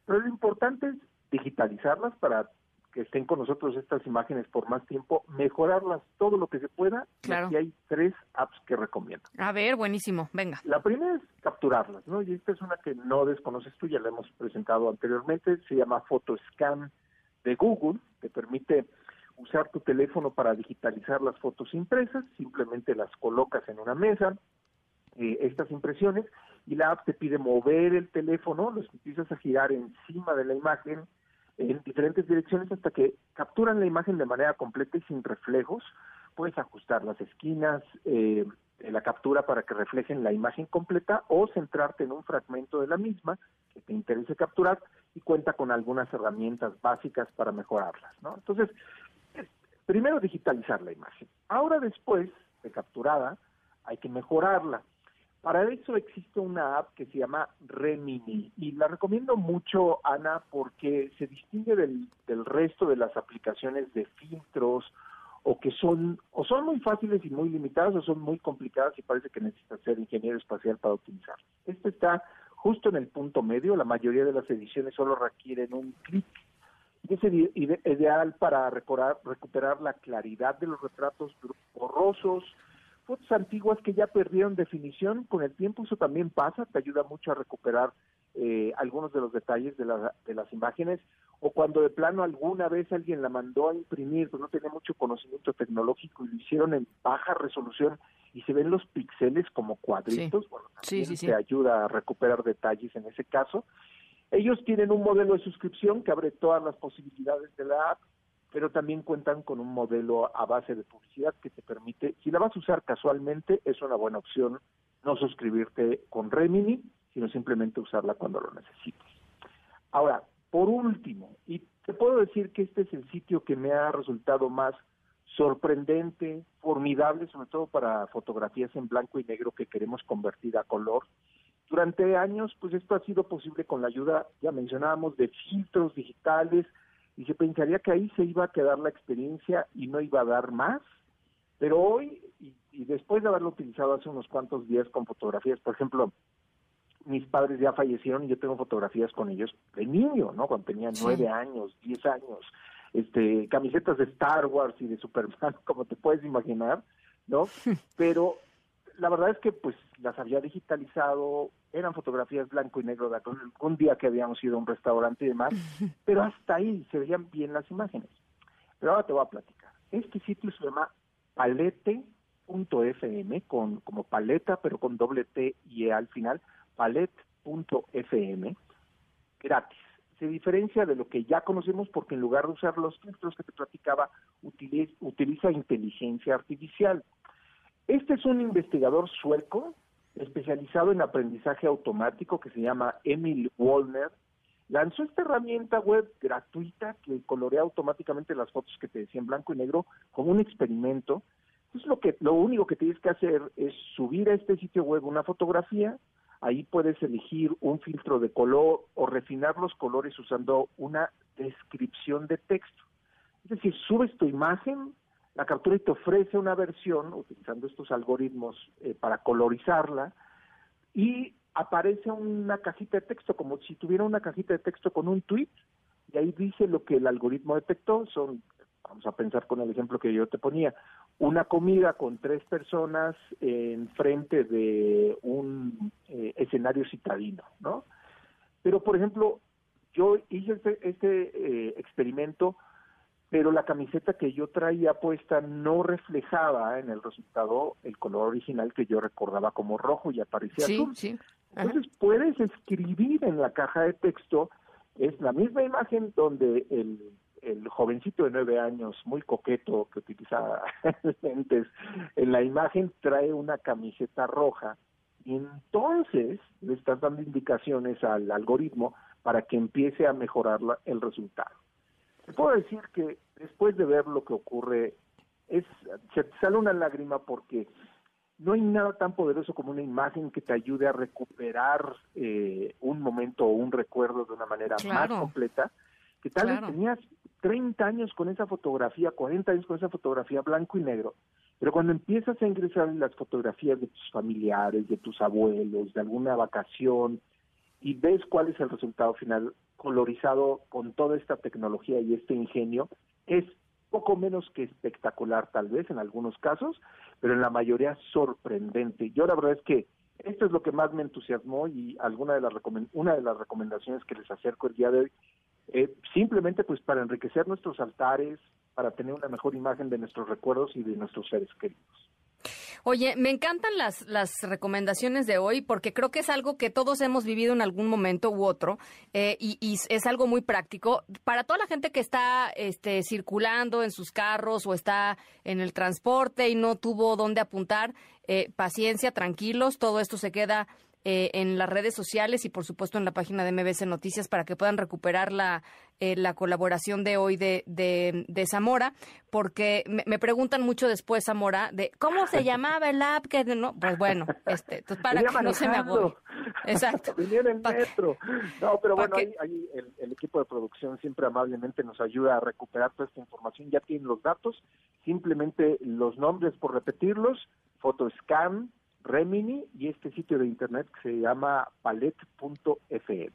Pero lo importante es digitalizarlas para que estén con nosotros estas imágenes por más tiempo, mejorarlas todo lo que se pueda. Claro. Y hay tres apps que recomiendo. A ver, buenísimo, venga. La primera es capturarlas, ¿no? Y esta es una que no desconoces tú, ya la hemos presentado anteriormente, se llama PhotoScan de Google, que permite usar tu teléfono para digitalizar las fotos impresas, simplemente las colocas en una mesa, eh, estas impresiones, y la app te pide mover el teléfono, los empiezas a girar encima de la imagen en diferentes direcciones hasta que capturan la imagen de manera completa y sin reflejos. Puedes ajustar las esquinas, eh, la captura para que reflejen la imagen completa o centrarte en un fragmento de la misma que te interese capturar y cuenta con algunas herramientas básicas para mejorarlas, ¿no? Entonces, primero digitalizar la imagen. Ahora después capturada, hay que mejorarla. Para eso existe una app que se llama Remini y la recomiendo mucho, Ana, porque se distingue del, resto de las aplicaciones de filtros o que son o son muy fáciles y muy limitadas o son muy complicadas y parece que necesitas ser ingeniero espacial para utilizar. Este está justo en el punto medio, la mayoría de las ediciones solo requieren un clic y es ideal para recuperar la claridad de los retratos borrosos, fotos antiguas que ya perdieron definición, con el tiempo. Eso también pasa, te ayuda mucho a recuperar eh, algunos de los detalles de, de las imágenes, o cuando de plano alguna vez alguien la mandó a imprimir, pero no tenía mucho conocimiento tecnológico y lo hicieron en baja resolución y se ven los píxeles como cuadritos, bueno, también te ayuda a recuperar detalles en ese caso. Ellos tienen un modelo de suscripción que abre todas las posibilidades de la app, pero también cuentan con un modelo a base de publicidad que te permite, si la vas a usar casualmente, es una buena opción no suscribirte con Remini, sino simplemente usarla cuando lo necesites. Ahora, por último, y te puedo decir que este es el sitio que me ha resultado más sorprendente, formidable, sobre todo para fotografías en blanco y negro que queremos convertir a color. Durante años, pues esto ha sido posible con la ayuda, ya mencionábamos, de filtros digitales, y se pensaría que ahí se iba a quedar la experiencia y no iba a dar más. Pero hoy, y, después de haberlo utilizado hace unos cuantos días con fotografías, por ejemplo, mis padres ya fallecieron y yo tengo fotografías con ellos de niño, ¿no? Cuando tenía nueve años, diez años, este, camisetas de Star Wars y de Superman, como te puedes imaginar, ¿no? Pero la verdad es que pues las había digitalizado, eran fotografías blanco y negro de algún día que habíamos ido a un restaurante y demás, pero hasta ahí se veían bien las imágenes. Pero ahora te voy a platicar. Este sitio se llama palete.fm, con, como paleta, pero con doble T y E al final, palette.fm, gratis. Se diferencia de lo que ya conocemos porque en lugar de usar los filtros que te platicaba, utiliza, utiliza inteligencia artificial. Este es un investigador sueco especializado en aprendizaje automático que se llama Emil Wallner. Lanzó esta herramienta web gratuita que colorea automáticamente las fotos que te decía en blanco y negro como un experimento. Entonces lo que lo único que tienes que hacer es subir a este sitio web una fotografía, Ahí puedes elegir un filtro de color o refinar los colores usando una descripción de texto. Es decir, subes tu imagen, la captura te ofrece una versión utilizando estos algoritmos eh, para colorizarla y aparece una cajita de texto, como si tuviera una cajita de texto con un tweet, y ahí dice lo que el algoritmo detectó, son, vamos a pensar con el ejemplo que yo te ponía, una comida con tres personas en frente de un eh, escenario citadino, ¿no? Pero, por ejemplo, yo hice este, este eh, experimento, pero la camiseta que yo traía puesta no reflejaba en el resultado el color original que yo recordaba como rojo y aparecía sí, azul. Sí. Entonces puedes escribir en la caja de texto, es la misma imagen donde el el jovencito de nueve años, muy coqueto, que utiliza lentes, en la imagen trae una camiseta roja y entonces le estás dando indicaciones al algoritmo para que empiece a mejorar el resultado. Te puedo decir que después de ver lo que ocurre, es, se te sale una lágrima porque no hay nada tan poderoso como una imagen que te ayude a recuperar eh, un momento o un recuerdo de una manera más completa que tal vez tenías 30 años con esa fotografía, 40 años con esa fotografía blanco y negro, pero cuando empiezas a ingresar en las fotografías de tus familiares, de tus abuelos, de alguna vacación, y ves cuál es el resultado final colorizado con toda esta tecnología y este ingenio, es poco menos que espectacular tal vez en algunos casos, pero en la mayoría sorprendente. Yo la verdad es que esto es lo que más me entusiasmó y alguna de las una de las recomendaciones que les acerco el día de hoy eh, simplemente pues para enriquecer nuestros altares, para tener una mejor imagen de nuestros recuerdos y de nuestros seres queridos. Oye, me encantan las, las recomendaciones de hoy porque creo que es algo que todos hemos vivido en algún momento u otro eh, y, y, es algo muy práctico. Para toda la gente que está este, circulando en sus carros o está en el transporte y no tuvo dónde apuntar, eh, paciencia, tranquilos, todo esto se queda eh, en las redes sociales y por supuesto en la página de MBC Noticias para que puedan recuperar la, eh, la colaboración de hoy de, de, Zamora, porque me, preguntan mucho después, Zamora, de cómo se llamaba el app, que no, pues bueno, este, para que no se me agobie. Exacto. Venía en el metro. No, pero bueno, ahí, el, equipo de producción siempre amablemente nos ayuda a recuperar toda esta información. Ya tienen los datos, simplemente los nombres por repetirlos, Photoscan, Remini y este sitio de internet que se llama palet.fm.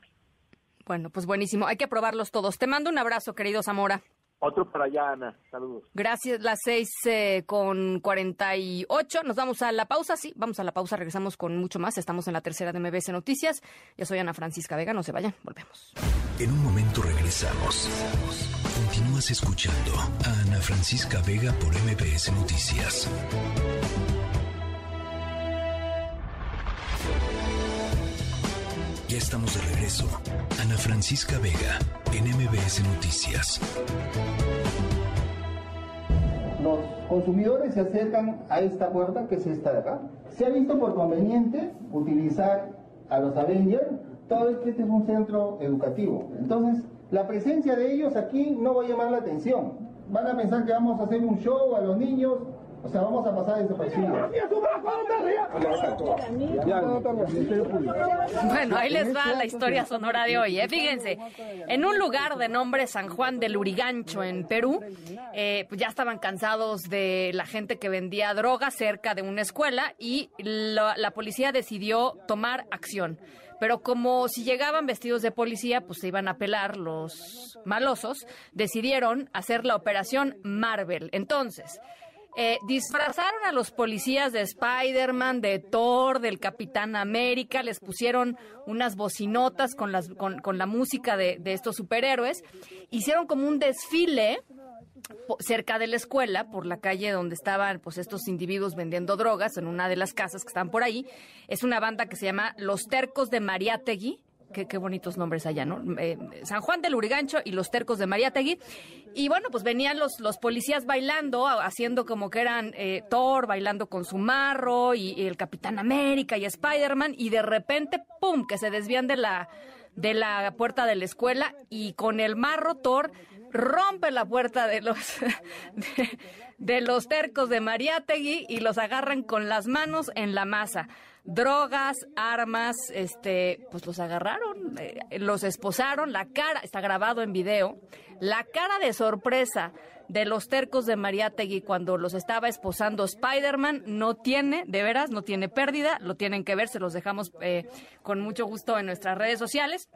Bueno, pues buenísimo. Hay que probarlos todos. Te mando un abrazo, querido Zamora. Otro para allá, Ana. Saludos. Gracias. Las seis eh, con cuarenta y ocho. Nos vamos a la pausa. Sí, vamos a la pausa. Regresamos con mucho más. Estamos en la tercera de MBS Noticias. Yo soy Ana Francisca Vega. No se vayan. Volvemos. En un momento regresamos. Continúas escuchando a Ana Francisca Vega por MBS Noticias. Estamos de regreso. Ana Francisca Vega, en MBS Noticias. Los consumidores se acercan a esta puerta, que es esta de acá. Se ha visto por conveniente utilizar a los Avengers, todo que este es un centro educativo. Entonces, la presencia de ellos aquí no va a llamar la atención. Van a pensar que vamos a hacer un show a los niños o sea, vamos a pasar desaparecidos. Bueno, ahí les va la historia sonora de hoy. ¿eh? Fíjense, en un lugar de nombre San Juan del Urigancho, en Perú, eh, pues ya estaban cansados de la gente que vendía droga cerca de una escuela y la policía decidió tomar acción pero como si llegaban vestidos de policía, pues se iban a pelar los malosos, decidieron hacer la operación Marvel. Entonces, eh, disfrazaron a los policías de Spider-Man, de Thor, del Capitán América, les pusieron unas bocinotas con, las, con, la música de, estos superhéroes, hicieron como un desfile cerca de la escuela, por la calle donde estaban pues estos individuos vendiendo drogas, en una de las casas que están por ahí. Es una banda que se llama Los Tercos de Mariátegui Qué, bonitos nombres allá, ¿no? Eh, San Juan del Urigancho y los tercos de Mariátegui. Y bueno, pues venían los, los policías bailando, haciendo como que eran eh, Thor, bailando con su marro, y, el Capitán América y Spider-Man, y de repente, ¡pum!, que se desvían de la, de la puerta de la escuela, y con el marro Thor rompe la puerta de los, de, de los tercos de Mariátegui y los agarran con las manos en la masa drogas, armas, este, pues los agarraron, eh, los esposaron, la cara, está grabado en video, la cara de sorpresa de los tercos de Mariátegui cuando los estaba esposando Spider-Man no tiene, de veras, no tiene pérdida, lo tienen que ver, se los dejamos eh, con mucho gusto en nuestras redes sociales.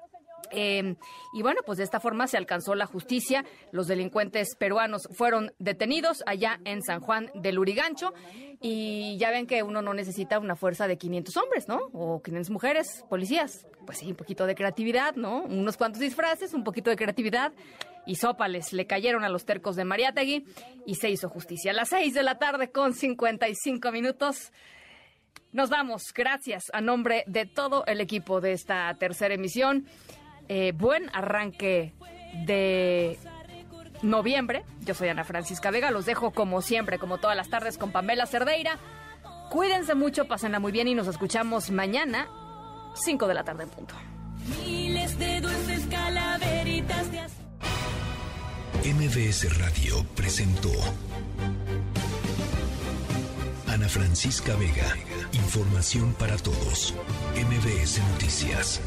Em, y bueno, pues de esta forma se alcanzó la justicia. Los delincuentes peruanos fueron detenidos allá en San Juan del Urigancho. Y ya ven que uno no necesita una fuerza de 500 hombres, ¿no? O 500 mujeres, policías. Pues sí, un poquito de creatividad, ¿no? Unos cuantos disfraces, un poquito de creatividad. Y sópales le cayeron a los tercos de Mariátegui y se hizo justicia. A las 6 de la tarde con 55 minutos. Nos vamos. Gracias a nombre de todo el equipo de esta tercera emisión. Eh, buen arranque de noviembre. Yo soy Ana Francisca Vega, los dejo como siempre, como todas las tardes con Pamela Cerdeira. Cuídense mucho, pásenla muy bien y nos escuchamos mañana, 5 de la tarde en punto. Miles de dulces calaveritas de MBS Radio presentó Ana Francisca Vega, información para todos. MBS Noticias.